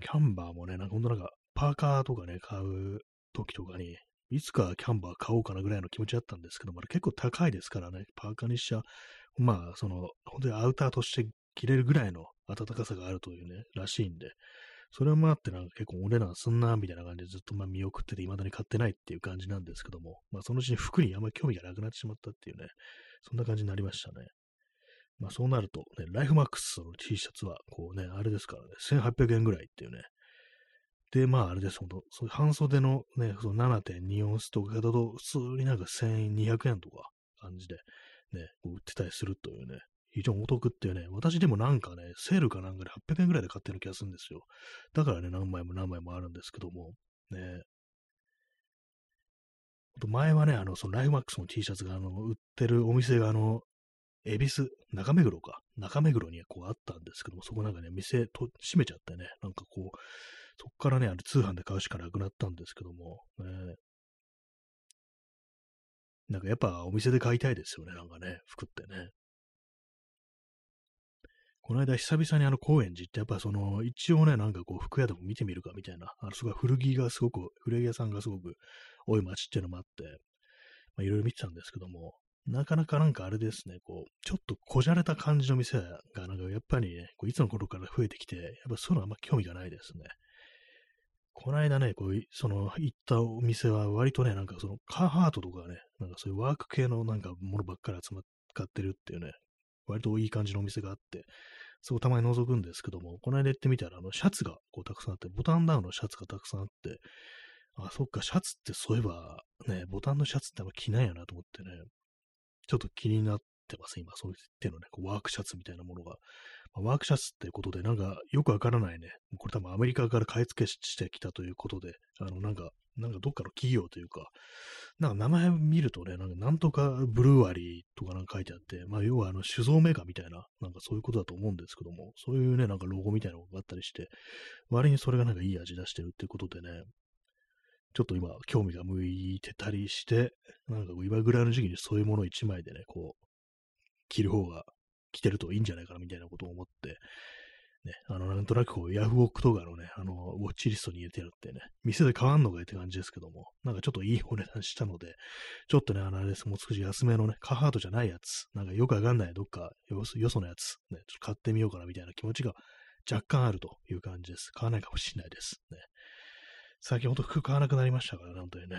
キャンバーもね、なんかほんとなんか、パーカーとかね、買う時とかに、いつかキャンバー買おうかなぐらいの気持ちだったんですけど、まだ結構高いですからね、パーカーにしちゃ、まあ、その、本当にアウターとして着れるぐらいの暖かさがあるというね、らしいんで、それもあってなんか結構お値段すんな、みたいな感じでずっとまあ見送ってて未だに買ってないっていう感じなんですけども、まあそのうちに服にあんまり興味がなくなってしまったっていうね、そんな感じになりましたね。まあそうなると、ね、ライフマックスの T シャツは、こうね、あれですからね、1800円ぐらいっていうね。で、まああれです、ほんと、そういう半袖のね、その7.2オンスとかだと、普通になんか1200円とか感じで、ね、売ってたりするというね、非常にお得っていうね、私でもなんかね、セールかなんかで800円ぐらいで買ってる気がするんですよ。だからね、何枚も何枚もあるんですけども、ね。前はね、あの、そのライフマックスの T シャツが、あの、売ってるお店が、あの、恵比寿、中目黒か。中目黒にこうあったんですけども、そこなんかね、店閉めちゃってね、なんかこう、そこからね、あれ通販で買うしかなくなったんですけども、ね、なんかやっぱお店で買いたいですよね、なんかね、服ってね。この間久々にあの高円寺ってやっぱその一応ね、なんかこう服屋でも見てみるかみたいな、あのすごい古着がすごく、古着屋さんがすごく多い街っていうのもあって、まあいろいろ見てたんですけども、なかなかなんかあれですね、こう、ちょっとこじゃれた感じの店が、なんかやっぱりね、こういつの頃から増えてきて、やっぱそういうのあんま興味がないですね。この間ね、こう、その、行ったお店は割とね、なんかその、カーハートとかね、なんかそういうワーク系のなんかものばっかり集まっ買ってるっていうね、割といい感じのお店があって、そこたまに覗くんですけども、この間行ってみたら、あの、シャツがこうたくさんあって、ボタンダウンのシャツがたくさんあって、あ、そっか、シャツってそういえば、ね、ボタンのシャツってあんま着ないよなと思ってね、ちょっと気になってます、今、そういっていうのね、こうワークシャツみたいなものが。ま、ワークシャツっていうことで、なんか、よくわからないね、これ多分アメリカから買い付けしてきたということで、あの、なんか、なんかどっかの企業というか、なんか名前見るとね、なんかなんとかブルーアリーとかなんか書いてあって、まあ要はあの酒造メーカーみたいな、なんかそういうことだと思うんですけども、そういうね、なんかロゴみたいなのがあったりして、割にそれがなんかいい味出してるっていうことでね、ちょっと今興味が向いてたりして、なんか今ぐらいの時期にそういうものを一枚でね、こう、着る方が着てるといいんじゃないかなみたいなことを思って、ね、あの、なんとなくこう、ヤフオクとかのね、あの、ウォッチリストに入れてやってね、店で買わんのかいって感じですけども、なんかちょっといいお値段したので、ちょっとね、あの、あれです、もう少し安めのね、カハートじゃないやつ、なんかよくわかんないどっかよ、よそのやつ、ね、ちょっと買ってみようかなみたいな気持ちが若干あるという感じです。買わないかもしれないです。ね。最近ほんと服買わなくなりましたからね、本当にね。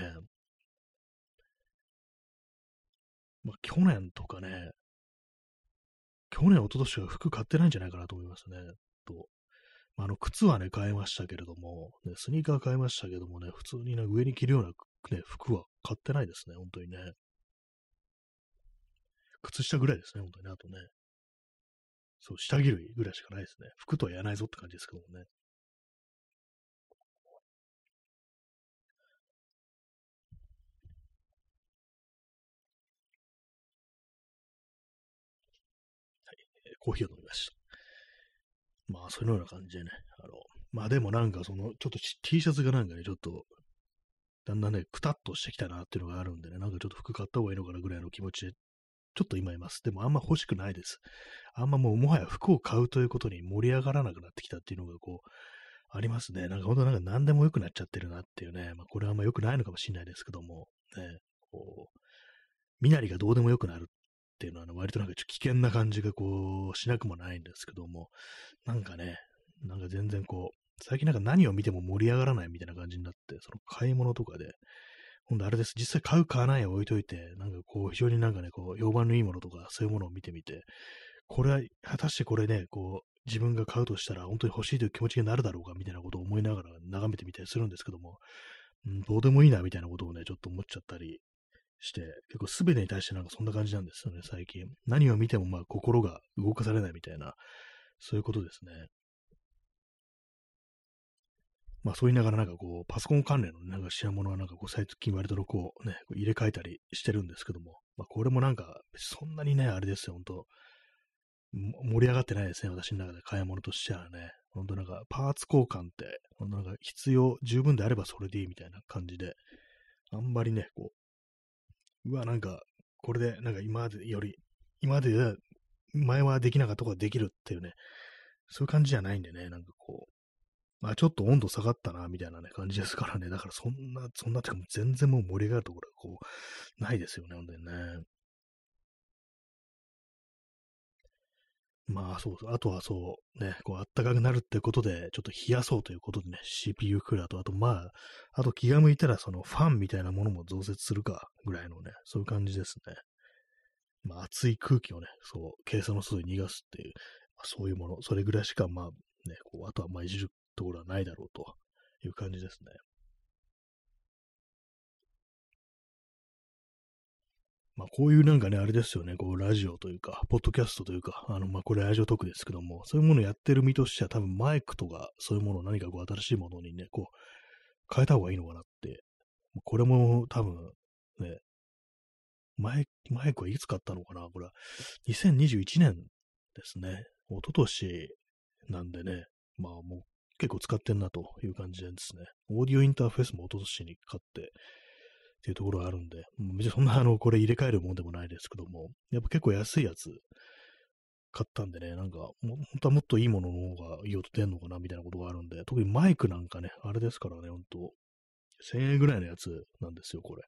まあ、去年とかね、去年、一昨年は服買ってないんじゃないかなと思いますね。と。あの、靴はね、買いましたけれども、ね、スニーカー買いましたけどもね、普通にね、上に着るような、ね、服は買ってないですね、本当にね。靴下ぐらいですね、本当にね、あとね。そう、下着類ぐらいしかないですね。服とは言わないぞって感じですけどもね。コーヒーを飲みました。まあ、そういうような感じでね、あの、まあでもなんかその、ちょっと T シャツがなんかね、ちょっと、だんだんね、くたっとしてきたなっていうのがあるんでね、なんかちょっと服買った方がいいのかなぐらいの気持ちで、ちょっと今います。でもあんま欲しくないです。あんまもうもはや服を買うということに盛り上がらなくなってきたっていうのがこう、ありますね。なんか本当なんか何でも良くなっちゃってるなっていうね。まあこれはあんま良くないのかもしれないですけども、ね、こう、身なりがどうでもよくなるっていうのは、割となんかちょっと危険な感じがこう、しなくもないんですけども、なんかね、なんか全然こう、最近なんか何を見ても盛り上がらないみたいな感じになって、その買い物とかで、ほんとあれです。実際買う買わないを置いといて、なんかこう、非常になんかね、こう、評判のいいものとか、そういうものを見てみて、これは、果たしてこれね、こう、自分が買うとしたら、本当に欲しいという気持ちになるだろうか、みたいなことを思いながら眺めてみたりするんですけども、うん、どうでもいいな、みたいなことをね、ちょっと思っちゃったりして、結構全てに対してなんかそんな感じなんですよね、最近。何を見てもまあ心が動かされないみたいな、そういうことですね。まあそう言いながらなんかこう、パソコン関連のなんか品物はなんかこう、最近割とこうね、入れ替えたりしてるんですけども、まあこれもなんか、そんなにね、あれですよ、本当盛り上がってないですね、私の中で買い物としてはね。本当なんか、パーツ交換って、本当なんか必要、十分であればそれでいいみたいな感じで、あんまりね、こう、うわ、なんか、これで、なんか今までより、今まで前はできなかったことができるっていうね、そういう感じじゃないんでね、なんかこう、まあちょっと温度下がったな、みたいなね、感じですからね。だからそんな、そんなってか全然もう盛り上がるところがこう、ないですよね、ほんでね。まあそう。あとはそう、ね、こう、あったかくなるってことで、ちょっと冷やそうということでね、CPU クーラーと、あとまあ、あと気が向いたら、そのファンみたいなものも増設するか、ぐらいのね、そういう感じですね。まあ、熱い空気をね、そう、計算の外に逃がすっていう、まあ、そういうもの、それぐらいしか、まあ、ね、こう、あとはまあ、いじるところはないだろうという感じですね。まあ、こういうなんかね、あれですよね、こう、ラジオというか、ポッドキャストというか、あの、まあ、これラジオトークですけども、そういうものをやってる身としては、多分マイクとか、そういうものを何かこう、新しいものにね、こう、変えた方がいいのかなって、これも多分、ね、マイマイクはいつ買ったのかな？これは、2021年ですね。一昨年なんでね、まあもう結構使ってんなという感じですね。オーディオインターフェースも一昨年に買って、っていうところがあるんで、別にそんなあの、これ入れ替えるもんでもないですけども、やっぱ結構安いやつ買ったんでね、なんか、本当はもっといいものの方がいい音出んのかなみたいなことがあるんで、特にマイクなんかね、あれですからね、ほんと、1000円ぐらいのやつなんですよ、これ。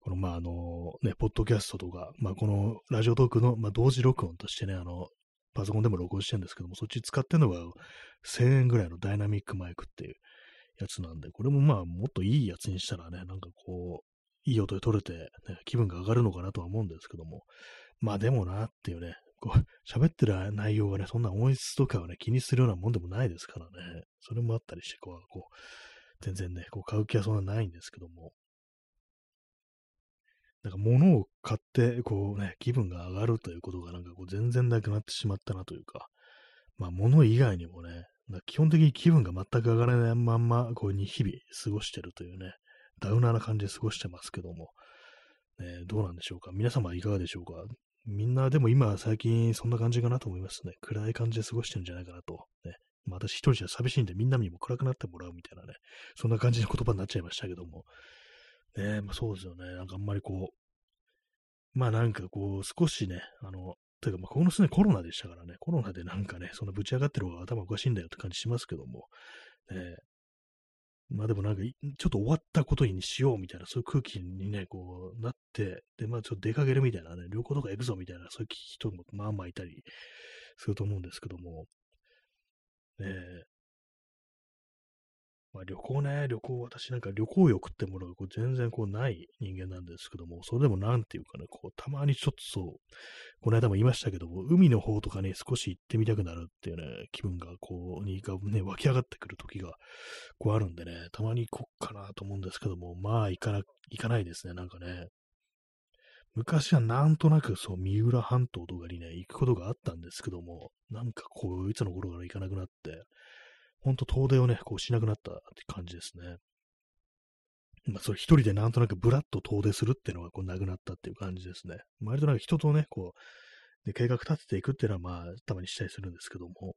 この、まあ、あの、ね、ポッドキャストとか、まあ、このラジオトークの、まあ、同時録音としてね、あの、パソコンでも録音してるんですけども、そっち使ってるのが1000円ぐらいのダイナミックマイクっていうやつなんで、これもまあ、もっといいやつにしたらね、なんかこう、いい音で撮れて、ね、気分が上がるのかなとは思うんですけども、まあでもなっていうね、こう、喋ってる内容がね、そんな音質とかをね、気にするようなもんでもないですからね、それもあったりして、こう、こう全然ね、こう買う気はそんなないんですけども、なんか物を買って、こうね、気分が上がるということがなんかこう全然なくなってしまったなというか、まあ物以外にもね、基本的に気分が全く上がらないまんま、こうに日々過ごしてるというね、ダウナーな感じで過ごしてますけども、ね、どうなんでしょうか？皆様いかがでしょうか？みんなでも今最近そんな感じかなと思いますね。暗い感じで過ごしてるんじゃないかなと。ね、まあ、私一人じゃ寂しいんでみんなにも暗くなってもらうみたいなね、そんな感じの言葉になっちゃいましたけども。ねまあ、そうですよね。なんかあんまりこう、まあなんかこう少しね、あの、というかまあこのすねコロナでしたからね、コロナでなんかね、そのぶち上がってる方が頭おかしいんだよって感じしますけども、ね、まあでもなんか、ちょっと終わったことにしようみたいな、そういう空気にね、こうなって、で、まあちょっと出かけるみたいなね、旅行とか行くぞみたいな、そういう人もまあまあいたりすると思うんですけども、ええ、まあ、旅行ね、旅行、私なんか旅行欲ってものがこう全然こうない人間なんですけども、それでもなんていうかね、こう、たまにちょっとそう、この間も言いましたけども、海の方とかね、少し行ってみたくなるっていうね、気分がこう、にがね、湧き上がってくる時が、こうあるんでね、たまに行こっかなと思うんですけども、まあ行かな、行かないですね、なんかね。昔はなんとなくそう、三浦半島とかにね、行くことがあったんですけども、なんかこう、いつの頃から行かなくなって、ほんと遠出をね、こうしなくなったって感じですね。まあ、それ一人でなんとなくブラッと遠出するっていうのがこうなくなったっていう感じですね。割となんか人とね、こう、で、計画立てていくっていうのは、まあ、たまにしたりするんですけども、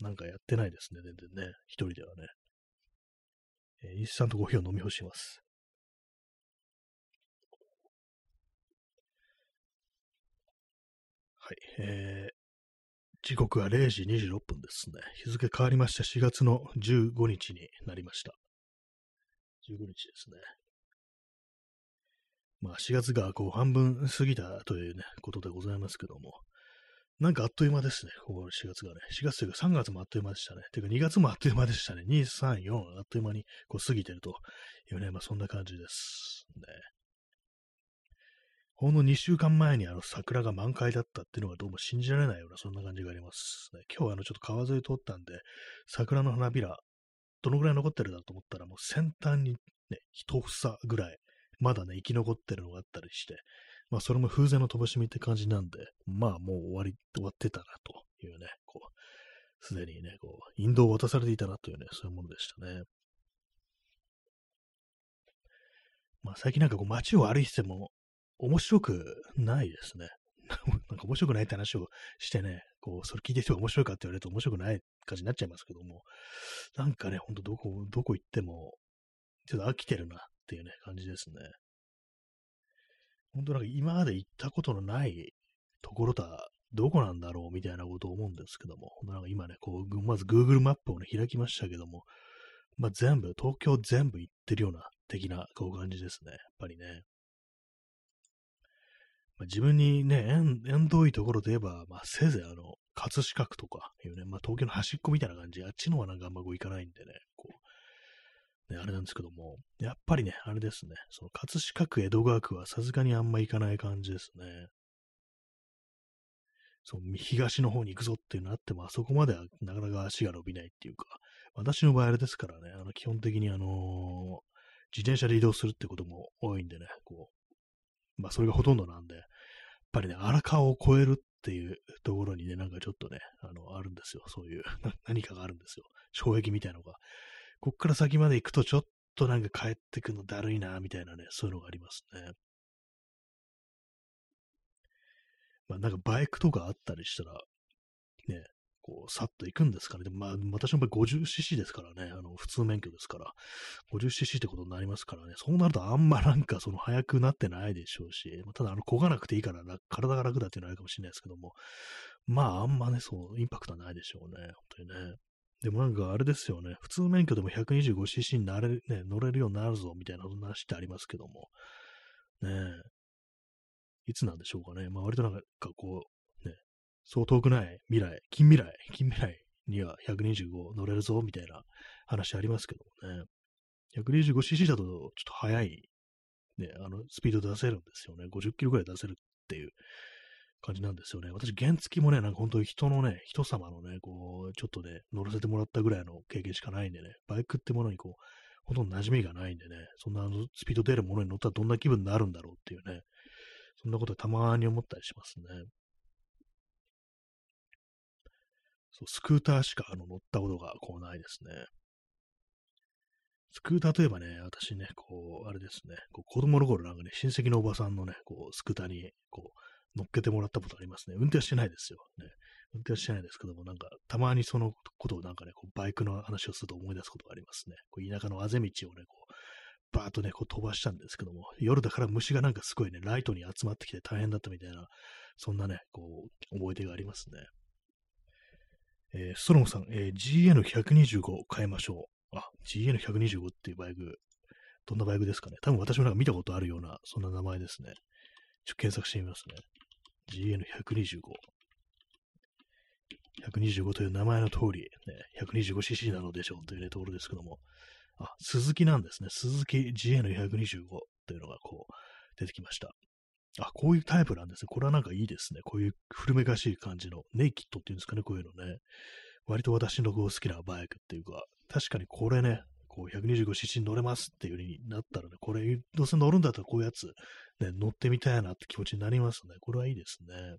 なんかやってないですね、全然ね。一人ではね。えー、インスタントコーヒーを飲み干します。はい。えー、時刻は0時26分ですね。日付変わりました4月の15日になりました。15日ですね。まあ4月がこう半分過ぎたというね、ことでございますけども、なんかあっという間ですね、ここ4月がね。4月というか3月もあっという間でしたね。ていうか2月もあっという間でしたね。2、3、4、あっという間にこう過ぎてるというね、まあそんな感じです。ね。ほんの2週間前にあの桜が満開だったっていうのがどうも信じられないようなそんな感じがあります、ね。今日はあのちょっと川沿い通ったんで、桜の花びら、どのぐらい残ってるだと思ったらもう先端にね、一房ぐらい、まだね、生き残ってるのがあったりして、まあそれも風前のしみって感じなんで、まあもう終わり、終わってたなというね、こう、すでにね、こう、引導を渡されていたなというね、そういうものでしたね。まあ最近なんかこう街を歩いてても面白くないですね。なんか面白くないって話をしてね、こう、それ聞いてる人が面白いかって言われると面白くない感じになっちゃいますけども、なんかね、ほんとどこ、どこ行っても、ちょっと飽きてるなっていうね、感じですね。本当なんか今まで行ったことのないところだ、どこなんだろうみたいなことを思うんですけども、なんか今ね、こう、まず Google マップをね、開きましたけども、まあ、全部、東京全部行ってるような的なこう感じですね。やっぱりね。まあ、自分にね、縁、縁遠いところで言えば、まあ、せいぜいあの、葛飾区とかいうね、まあ、東京の端っこみたいな感じ、あっちのはなんかあんまこう行かないんでね、こう、ね、あれなんですけども、やっぱりね、あれですね、その葛飾区、江戸川区はさすがにあんま行かない感じですね。そう、東の方に行くぞっていうのあっても、あそこまではなかなか足が伸びないっていうか、私の場合あれですからね、あの、基本的にあのー、自転車で移動するってことも多いんでね、こう、まあ、それがほとんどなんで、やっぱりね、荒川を越えるっていうところにね、なんかちょっとね、あの、あるんですよ。そういう、何かがあるんですよ。障壁みたいなのが。こっから先まで行くとちょっとなんか帰ってくるのだるいな、みたいなね、そういうのがありますね。まあなんかバイクとかあったりしたら、ね、こう、さっと行くんですかね。でもまあ、私の場合 50cc ですからね、あの、普通免許ですから、50cc ってことになりますからね、そうなるとあんまなんかその速くなってないでしょうし、まただあの、漕がなくていいから体が楽だっていうのはあるかもしれないですけども、まああんまね、そう、インパクトはないでしょうね、本当にね。でもなんかあれですよね、普通免許でも 125cc になれ、ね、乗れるようになるぞみたいな話ってありますけども、ねえ、いつなんでしょうかね。まあ割となんかこう、そう遠くない未来、近未来、近未来には125乗れるぞみたいな話ありますけどもね。125cc だとちょっと速い、ね、あの、スピード出せるんですよね。50キロぐらい出せるっていう感じなんですよね。私、原付もね、なんか本当に人のね、人様のね、こう、ちょっとね、乗らせてもらったぐらいの経験しかないんでね、バイクってものにこう、ほとんど馴染みがないんでね、そんなあのスピード出るものに乗ったらどんな気分になるんだろうっていうね、そんなことたまに思ったりしますね。そうスクーターしかあの乗ったことがこうないですね。スクーターといえばね、私ね、こう、あれですね、こう子供の頃なんかね、親戚のおばさんのね、こう、スクーターに、こう、乗っけてもらったことありますね。運転はしてないですよ。ね。運転はしてないですけども、なんか、たまにそのことをなんかね、こうバイクの話をすると思い出すことがありますね。こう田舎のあぜ道をね、こう、バーッとね、こう飛ばしたんですけども、夜だから虫がなんかすごいね、ライトに集まってきて大変だったみたいな、そんなね、こう、思い出がありますね。えー、ストロムさん、えー、GN125 変えましょう。あ、GN125 っていうバイク、どんなバイクですかね。多分私もなんか見たことあるような、そんな名前ですね。ちょっと検索してみますね。GN125。125という名前の通り、ね、125cc なのでしょうという、ね、ところですけども、あ、鈴木なんですね。鈴木 GN125 というのがこう出てきました。あ、こういうタイプなんですね。これはなんかいいですね。こういう古めかしい感じの、ネイキッドっていうんですかね、こういうのね。割と私の好きなバイクっていうか、確かにこれね、こう 125cc 乗れますっていう風になったらね、これ、どうせ乗るんだったらこういうやつ、ね、乗ってみたいなって気持ちになりますね。これはいいですね。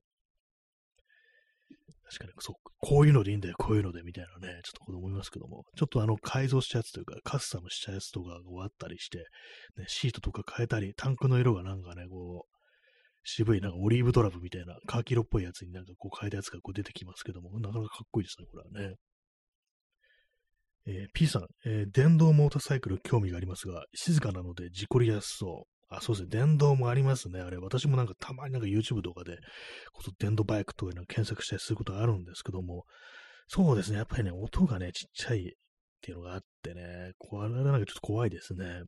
確かに、そう、こういうのでいいんだよ、こういうので、みたいなね、ちょっと思いますけども、ちょっとあの、改造したやつというか、カスタムしたやつとかがあったりして、ね、シートとか変えたり、タンクの色がなんかね、こう、渋いなんかオリーブドラブみたいなカーキ色っぽいやつになんかこう変えたやつがこう出てきますけども、なかなかかっこいいですね、これはね。えー、P さん、えー、電動モーターサイクル興味がありますが、静かなので事故りやすそう。あ、そうですね。電動もありますね。あれ、私もなんかたまになんか YouTube とかで、こそ電動バイクとかいうの検索したりすることがあるんですけども、そうですね。やっぱりね、音がね、ちっちゃいっていうのがあってね、これなんかちょっと怖いですね。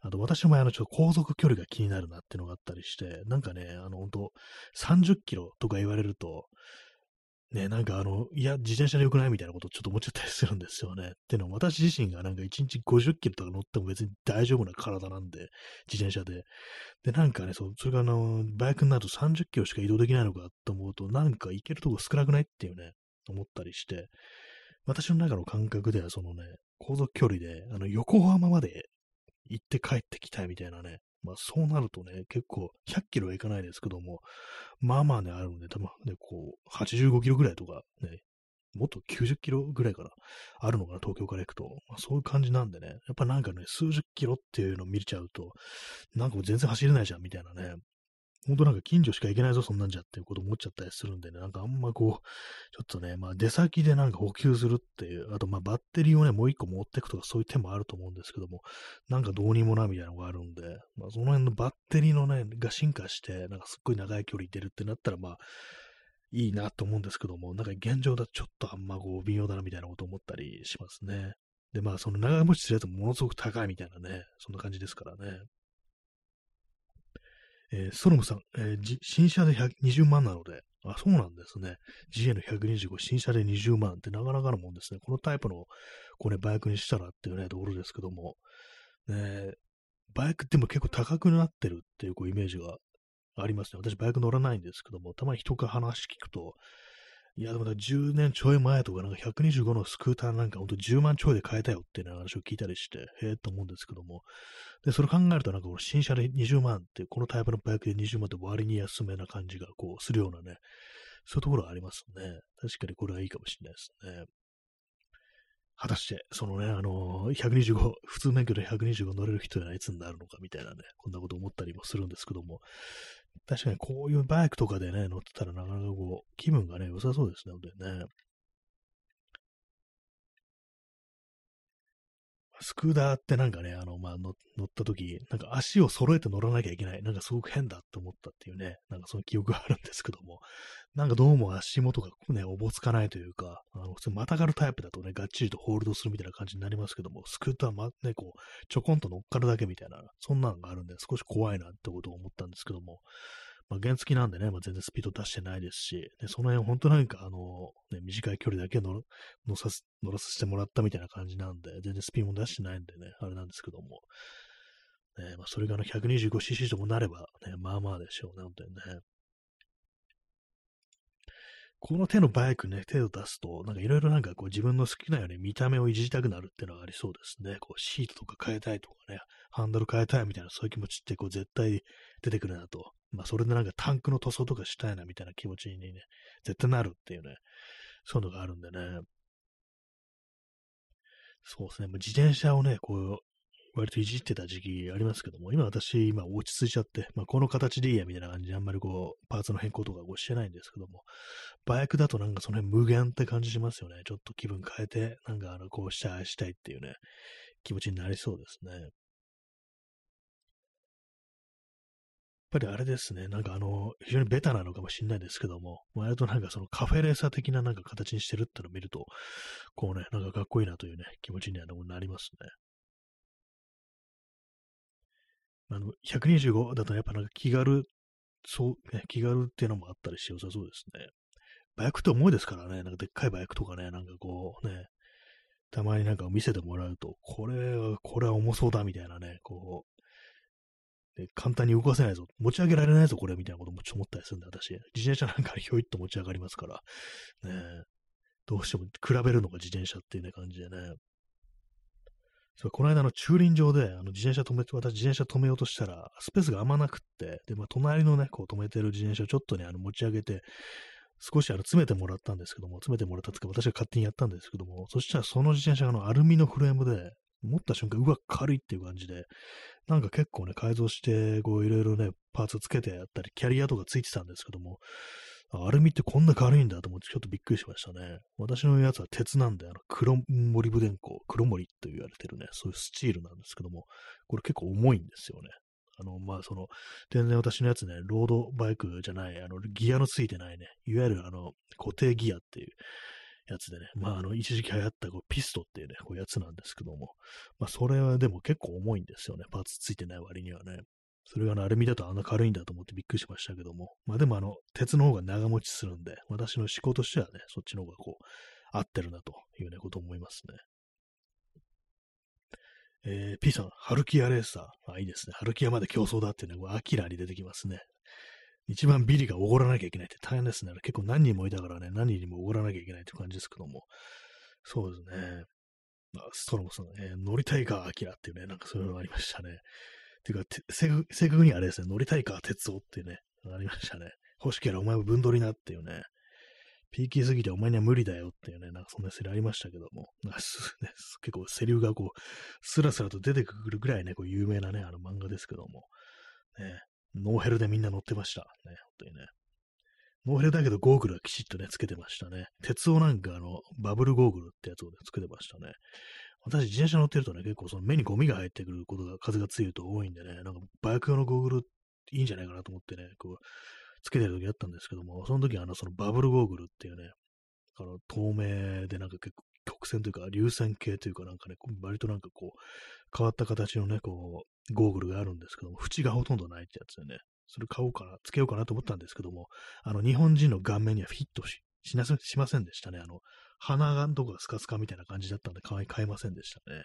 あと、私もあの、ちょっと航続距離が気になるなっていうのがあったりして、なんかね、あの、本当30キロとか言われると、ね、なんかあの、いや、自転車で良くないみたいなことちょっと思っちゃったりするんですよね。っていうのは、私自身がなんか1日50キロとか乗っても別に大丈夫な体なんで、自転車で。で、なんかね、そ、それがあの、バイクになると30キロしか移動できないのかと思うと、なんか行けるとこ少なくないっていうね、思ったりして、私の中の感覚ではそのね、航続距離で、あの、横浜まで行って帰ってきたいみたいなね、まあそうなるとね、結構100キロはいかないですけども、まあまあね、あるんで、多分ね、こう、85キロぐらいとかね、もっと90キロぐらいからあるのかな、東京から行くと。まあ、そういう感じなんでね、やっぱなんかね、数十キロっていうのを見ちゃうと、なんかもう全然走れないじゃん、みたいなね、ほんとなんか近所しか行けないぞ、そんなんじゃっていうこと思っちゃったりするんでね、なんかあんまこう、ちょっとね、まあ出先でなんか補給するっていう、あとまあバッテリーをね、もう一個持っていくとかそういう手もあると思うんですけども、なんかどうにもなみたいなのがあるんで、まあその辺のバッテリーのね、が進化して、なんかすっごい長い距離出るってなったらまあ、いいなと思うんですけども、なんか現状だとちょっとあんまこう微妙だなみたいなこと思ったりしますね。で、まあその長持ちするやつもものすごく高いみたいなね、そんな感じですからね。えー、ソロムさん、えー、新車で120万なので、あ、そうなんですね。GN125 新車で20万ってなかなかのもんですね。このタイプの、これバイクにしたらっていうね、ところですけども、ね、バイクっても結構高くなってるっていうこうイメージがありますね。私バイク乗らないんですけども、たまに人から話聞くと、いや、でも10年ちょい前とか、なんか125のスクーターなんかほんと10万ちょいで買えたよっていう話を聞いたりして、へえと思うんですけども、で、それ考えるとなんかこの新車で20万って、このタイプのバイクで20万って割に安めな感じがこうするようなね、そういうところはありますね。確かにこれはいいかもしれないですね。果たして、そのね、あのー、125、普通免許で125乗れる人はいつになるのかみたいなね、こんなこと思ったりもするんですけども、確かにこういうバイクとかでね、乗ってたらなかなかこう、気分がね、良さそうですね、本当にね。スクーダーってなんかね、あの、まあ、乗った時、なんか足を揃えて乗らなきゃいけない。なんかすごく変だって思ったっていうね、なんかその記憶があるんですけども、なんかどうも足元がね、おぼつかないというか、あの、普通またがるタイプだとね、がっちりとホールドするみたいな感じになりますけども、スクーターま、ね、こう、ちょこんと乗っかるだけみたいな、そんなのがあるんで、少し怖いなってことを思ったんですけども、まあ、原付なんでね、まあ、全然スピード出してないですし、でその辺本当なんかあの、ね、短い距離だけ乗乗さ乗らさせてもらったみたいな感じなんで、全然スピードも出してないんでね、あれなんですけども、ねまあ、それがあの 125cc ともなれば、ね、まあまあでしょうね、本当にね。この手のバイクね、手を出すと、なんかいろいろなんかこう自分の好きなように見た目をいじりたくなるっていうのがありそうですね。こうシートとか変えたいとかね、ハンドル変えたいみたいなそういう気持ちってこう絶対出てくるなと。まあそれでなんかタンクの塗装とかしたいなみたいな気持ちにね、絶対なるっていうね、そういうのがあるんでね。そうですね。ま自転車をね、こう、割といじってた時期ありますけども、今私、今落ち着いちゃって、まあ、この形でいいやみたいな感じであんまりこう、パーツの変更とかこうしてないんですけども、バイクだとなんかその辺無限って感じしますよね。ちょっと気分変えて、なんかあの、こうしたい、したいっていうね、気持ちになりそうですね。っぱりあれですね、なんかあの、非常にベタなのかもしれないですけども、割となんかそのカフェレーサー的ななんか形にしてるってのを見ると、こうね、なんかかっこいいなというね、気持ちにはなりますね。あの、125だとやっぱなんか気軽、そう、ね、気軽っていうのもあったりして良さそうですね。バイクって重いですからね、なんかでっかいバイクとかね、なんかこうね、たまになんか見せてもらうと、これは、これは重そうだみたいなね、こうう、簡単に動かせないぞ、持ち上げられないぞ、これみたいなこともちょっと思ったりするんで、私。自転車なんかひょいっと持ち上がりますから、ね、どうしても比べるのが自転車っていうね感じでね。そうこの間の駐輪場で、あの自転車止めて、私自転車止めようとしたら、スペースがあんまなくって、で、まあ、隣のね、こう止めてる自転車をちょっとね、あの持ち上げて、少しあの詰めてもらったんですけども、詰めてもらったとか、私が勝手にやったんですけども、そしたらその自転車があのアルミのフレームで、持った瞬間、うわ、軽いっていう感じで、なんか結構ね、改造して、こう、いろいろね、パーツつけてやったり、キャリアとかついてたんですけども、アルミってこんな軽いんだと思ってちょっとびっくりしましたね。私のやつは鉄なんで、あの、黒森ブ電工、黒森と言われてるね、そういうスチールなんですけども、これ結構重いんですよね。あの、まあ、その、全然私のやつね、ロードバイクじゃない、あの、ギアのついてないね、いわゆるあの、固定ギアっていうやつでね、まあ、あの、一時期流行ったこうピストっていうね、こうやつなんですけども、まあ、それはでも結構重いんですよね、パーツついてない割にはね。それがアルミだとあんな軽いんだと思ってびっくりしましたけども。まあでもあの、鉄の方が長持ちするんで、私の思考としてはね、そっちの方がこう、合ってるなというね、ことを思いますね。えー、P さん、ハルキアレーサー。あ、いいですね。ハルキアまで競争だってね、アキラに出てきますね。一番ビリがおごらなきゃいけないって大変ですね。結構何人もいたからね、何人もおごらなきゃいけないって感じですけども。そうですね。まあ、ストロムさん、えー、乗りたいか、アキラっていうね、なんかそういうのがありましたね。ていうか、正確にあれですね、乗りたいか、鉄夫っていうね、ありましたね。欲しければお前も分取りなっていうね。ピーキーすぎてお前には無理だよっていうね、なんかそんなセリありましたけども、ね、結構セリフがこう、スラスラと出てくるぐらいね、こう有名なね、あの漫画ですけども、ね、ノーヘルでみんな乗ってました。ね、本当にね。ノーヘルだけどゴーグルはきちっとね、つけてましたね。鉄をなんかあの、バブルゴーグルってやつをね、つけてましたね。私、自転車乗ってるとね、結構その目にゴミが入ってくることが、風が強いと多いんでね、なんかバイク用のゴーグルいいんじゃないかなと思ってね、こう、つけてる時あったんですけども、その時はあの、そのバブルゴーグルっていうね、あの、透明でなんか結構曲線というか、流線形というかなんかね、割となんかこう、変わった形のね、こう、ゴーグルがあるんですけども、縁がほとんどないってやつでね、それ買おうかな、つけようかなと思ったんですけども、あの、日本人の顔面にはフィットし、しなしませんでしたね。あの、鼻がんとこがスカスカみたいな感じだったんで、買いませんでしたね。ね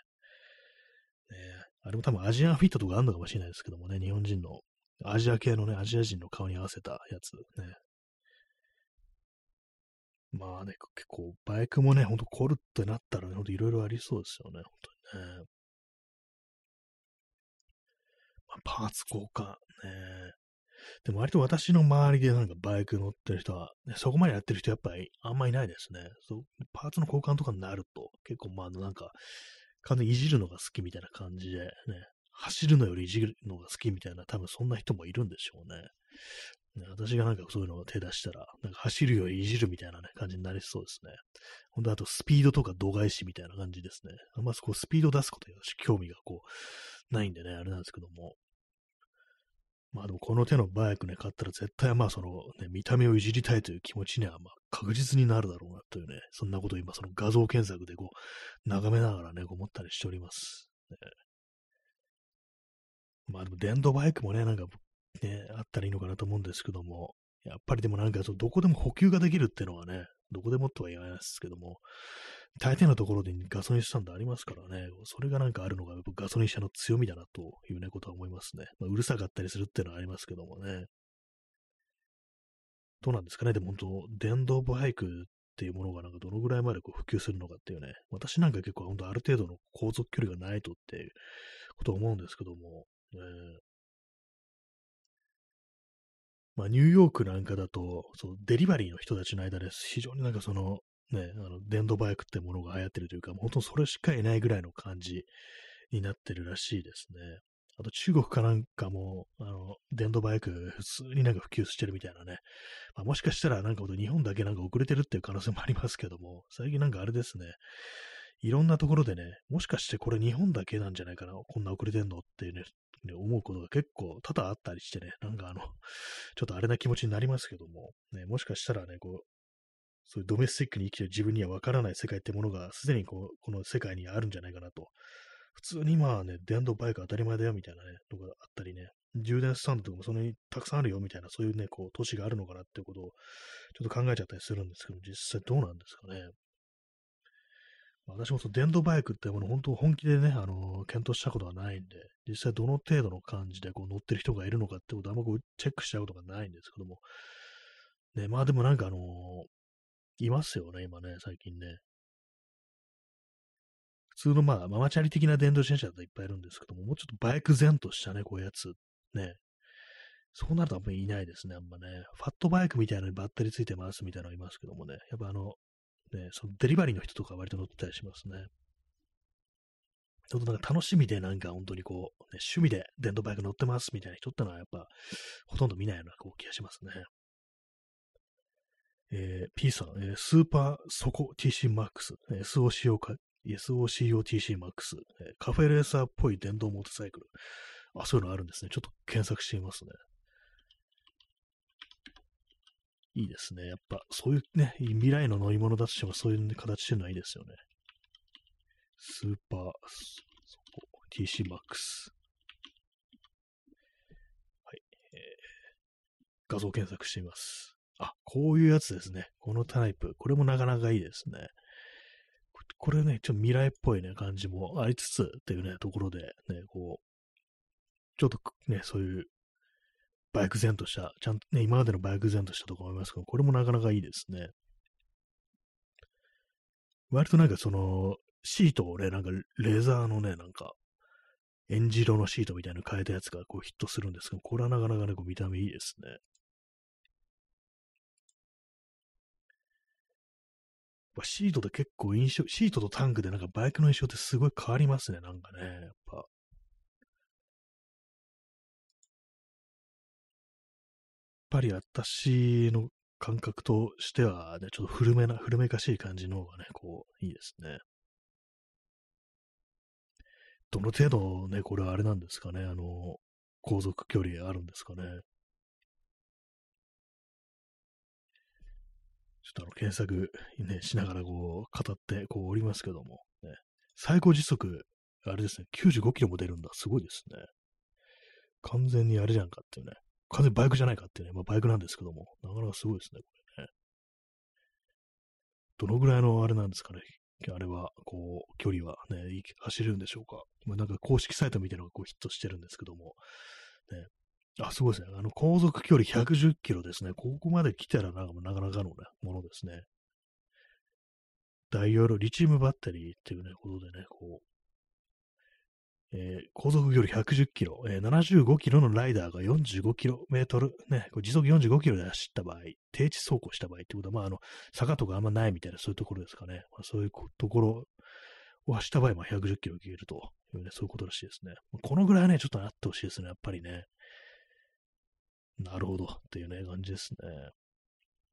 あれも多分アジアンフィットとかあるのかもしれないですけどもね、日本人の、アジア系のね、アジア人の顔に合わせたやつね。まあね、結構バイクもね、ほんと凝るってなったらね、ほんといろいろありそうですよね、本当にね。まあ、パーツ交換ね。でも割と私の周りでなんかバイク乗ってる人は、ね、そこまでやってる人やっぱりあんまいないですね。そうパーツの交換とかになると、結構まあなんか、完全にいじるのが好きみたいな感じでね、走るのよりいじるのが好きみたいな、多分そんな人もいるんでしょうね。私がなんかそういうのを手出したら、なんか走るよりいじるみたいな、ね、感じになりそうですね。ほんとあとスピードとか度外視みたいな感じですね。あんまそこスピード出すことに興味がこう、ないんでね、あれなんですけども。まあでもこの手のバイクね、買ったら絶対まあその、ね、見た目をいじりたいという気持ちにはまあ確実になるだろうなというね、そんなことを今その画像検索でこう、眺めながらね、こう思ったりしております。ね、まあでも電動バイクもね、なんかね、あったらいいのかなと思うんですけども、やっぱりでもなんかどこでも補給ができるっていうのはね、どこでもとは言わないですけども、大抵のところでガソリンスタンドありますからね、それがなんかあるのがガソリン車の強みだなというね、ことは思いますね。まあ、うるさかったりするっていうのはありますけどもね。どうなんですかね、でも本当、電動バイクっていうものがなんかどのぐらいまでこう普及するのかっていうね、私なんか結構本当ある程度の航続距離がないとっていうことを思うんですけども、ね、まあ、ニューヨークなんかだと、そうデリバリーの人たちの間で非常になんかその、ね、あの、電動バイクってものが流行ってるというか、もう本当それしかいないぐらいの感じになってるらしいですね。あと中国かなんかも、あの、電動バイク普通になんか普及してるみたいなね。まあ、もしかしたらなんか日本だけなんか遅れてるっていう可能性もありますけども、最近なんかあれですね。いろんなところでね、もしかしてこれ日本だけなんじゃないかな、こんな遅れてんのっていうね、ね思うことが結構多々あったりしてね、なんかあの、ちょっとあれな気持ちになりますけども、ね、もしかしたらね、こう、そういうドメスティックに生きてる自分にはわからない世界ってものがすでにこうこの世界にあるんじゃないかなと。普通にまあね、電動バイク当たり前だよみたいなね、とかあったりね、充電スタンドとかもそんなにたくさんあるよみたいな、そういうね、こう、都市があるのかなっていうことをちょっと考えちゃったりするんですけど、実際どうなんですかね。私もその電動バイクってもの本当本気でね、あの、検討したことはないんで、実際どの程度の感じでこう乗ってる人がいるのかってことはあんまこうチェックしたことがないんですけども、ね、まあでもなんかあのいますよね、今ね、最近ね。普通のまあ、ママチャリ的な電動自転車だといっぱいいるんですけども、もうちょっとバイク前としたね、こういうやつ。ね。そうなるとあんまりいないですね、あんまね。ファットバイクみたいなのにバッテリーついてますみたいなのいますけどもね。やっぱあの、ね、そのデリバリーの人とか割と乗ってたりしますね。ちょっとなんか楽しみでなんか本当にこう、ね、趣味で電動バイク乗ってますみたいな人ってのはやっぱほとんど見ないようなこう気がしますね。えー、P さん、えー、スーパーソコ TC MAX、SOCO か、SOCOTC MAX、え、カフェレーサーっぽい電動モートサイクル。あ、そういうのあるんですね。ちょっと検索してみますね。いいですね。やっぱ、そういうね、未来の乗り物だとしてもそういう形してるのはいいですよね。スーパー、TC マックス。はい、えー。画像検索してみます。あ、こういうやつですね。このタイプ。これもなかなかいいですね。これね、ちょっと未来っぽいね、感じもありつつっていうね、ところで、ね、こう、ちょっとね、そういうバイク前とした、ちゃんとね、今までのバイク前としたとこ思いますけど、これもなかなかいいですね。割となんかその、シートをね、なんかレザーのね、なんか、エンジ色のシートみたいなの変えたやつがこうヒットするんですけど、これはなかなかね、こう見た目いいですね。シートで結構印象、シートとタンクでなんかバイクの印象ってすごい変わりますね、なんかね。やっぱ。ぱり私の感覚としては、ね、ちょっと古めな、古めかしい感じの方がね、こう、いいですね。どの程度ね、これはあれなんですかね、あの、航続距離あるんですかね。ちょっとあの、検索、ね、しながらこう、語ってこうおりますけども、ね、最高時速、あれですね、95キロも出るんだ。すごいですね。完全にあれじゃんかっていうね。完全にバイクじゃないかっていうね、まあ、バイクなんですけども、なかなかすごいですね、これね。どのぐらいのあれなんですかね、あれは、こう、距離はね、走れるんでしょうか。ま、なんか公式サイトみたいなのがこうヒットしてるんですけども、ね、あ、すごいですね。あの、航続距離110キロですね。ここまで来たらなんかなかなかの、ね、ものですね。大容量リチウムバッテリーっていうね、ことでね、こう、えー、高速距離110キロ、えー、75キロのライダーが45キロメートル、ね、時速45キロで走った場合、低地走行した場合ってことは、まあ、あの、坂とかあんまないみたいな、そういうところですかね。まあ、そういうところを走った場合、まあ、110キロ消えるというね、そういうことらしいですね。このぐらいね、ちょっとなってほしいですね、やっぱりね。なるほど、っていうね、感じですね。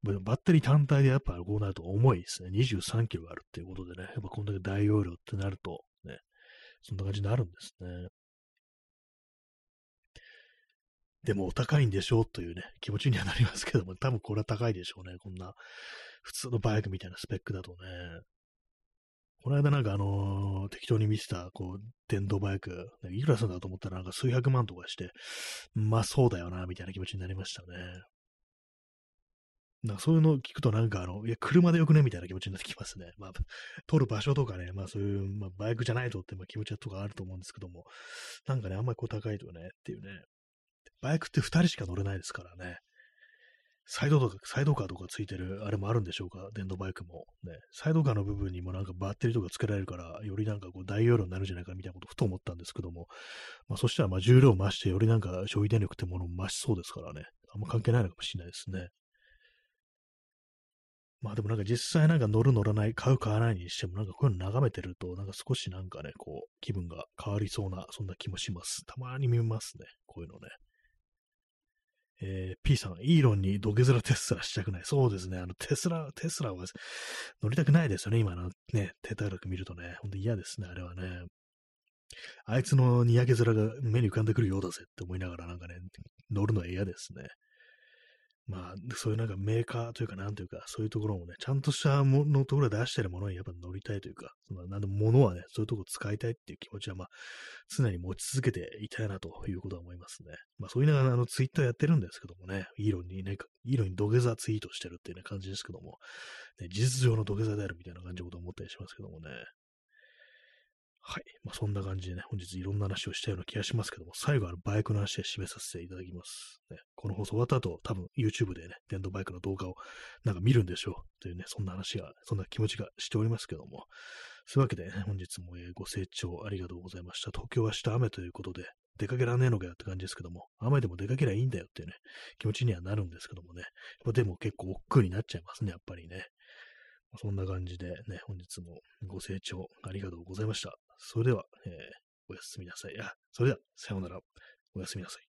バッテリー単体でやっぱこうなると重いですね。23キロあるっていうことでね、やっぱこんだけ大容量ってなると、ね、そんな感じになるんですね。でもお高いんでしょうというね、気持ちにはなりますけども、多分これは高いでしょうね。こんな普通のバイクみたいなスペックだとね。この間なんかあのー、適当に見てた、こう、電動バイク、いくらするんだと思ったらなんか数百万とかして、まあそうだよな、みたいな気持ちになりましたね。なんかそういうのを聞くとなんかあの、いや、車でよくねみたいな気持ちになってきますね。まあ、撮る場所とかね、まあそういう、まあバイクじゃないとってまあ気持ちとかあると思うんですけども、なんかね、あんまりこう高いとね、っていうね。バイクって2人しか乗れないですからね。サイドとか、サイドカーとかついてる、あれもあるんでしょうか、電動バイクも。ね、サイドカーの部分にもなんかバッテリーとか付けられるから、よりなんかこう大容量になるんじゃないかみたいなことふと思ったんですけども、まあそしたらまあ重量を増して、よりなんか消費電力ってものも増しそうですからね、あんま関係ないのかもしれないですね。まあでもなんか実際なんか乗る乗らない、買う買わないにしてもなんかこういうの眺めてるとなんか少しなんかね、こう気分が変わりそうな、そんな気もします。たまに見ますね、こういうのね。えー、P さん、イーロンに土下座テスラしたくない。そうですね。あの、テスラ、テスラは乗りたくないですよね。今のね、手たらく見るとね。ほんと嫌ですね、あれはね。あいつのにやけ面が目に浮かんでくるようだぜって思いながらなんかね、乗るのは嫌ですね。まあ、そういうなんかメーカーというか、なんというか、そういうところもね、ちゃんとしたものところで出してるものにやっぱ乗りたいというか、そのなんで物はね、そういうところ使いたいっていう気持ちは、まあ、常に持ち続けていたいなということは思いますね。まあ、そういうのが、あの、ツイッターやってるんですけどもね、イーロンにね、イーロンに土下座ツイートしてるっていうね、感じですけども、ね、事実上の土下座であるみたいな感じのことを思ったりしますけどもね、はい。まあ、そんな感じでね、本日いろんな話をしたような気がしますけども、最後はバイクの話で締めさせていただきます。ね、この放送終わった後、多分 YouTube でね、電動バイクの動画をなんか見るんでしょうというね、そんな話が、そんな気持ちがしておりますけども、そういうわけでね、本日もご清聴ありがとうございました。東京は明日雨ということで、出かけられねえのかよって感じですけども、雨でも出かけりゃいいんだよっていうね、気持ちにはなるんですけどもね、でも結構億劫になっちゃいますね、やっぱりね。そんな感じでね、本日もご清聴ありがとうございました。それでは、えーおやすみなさい。あ、それでは、さようなら。おやすみなさい。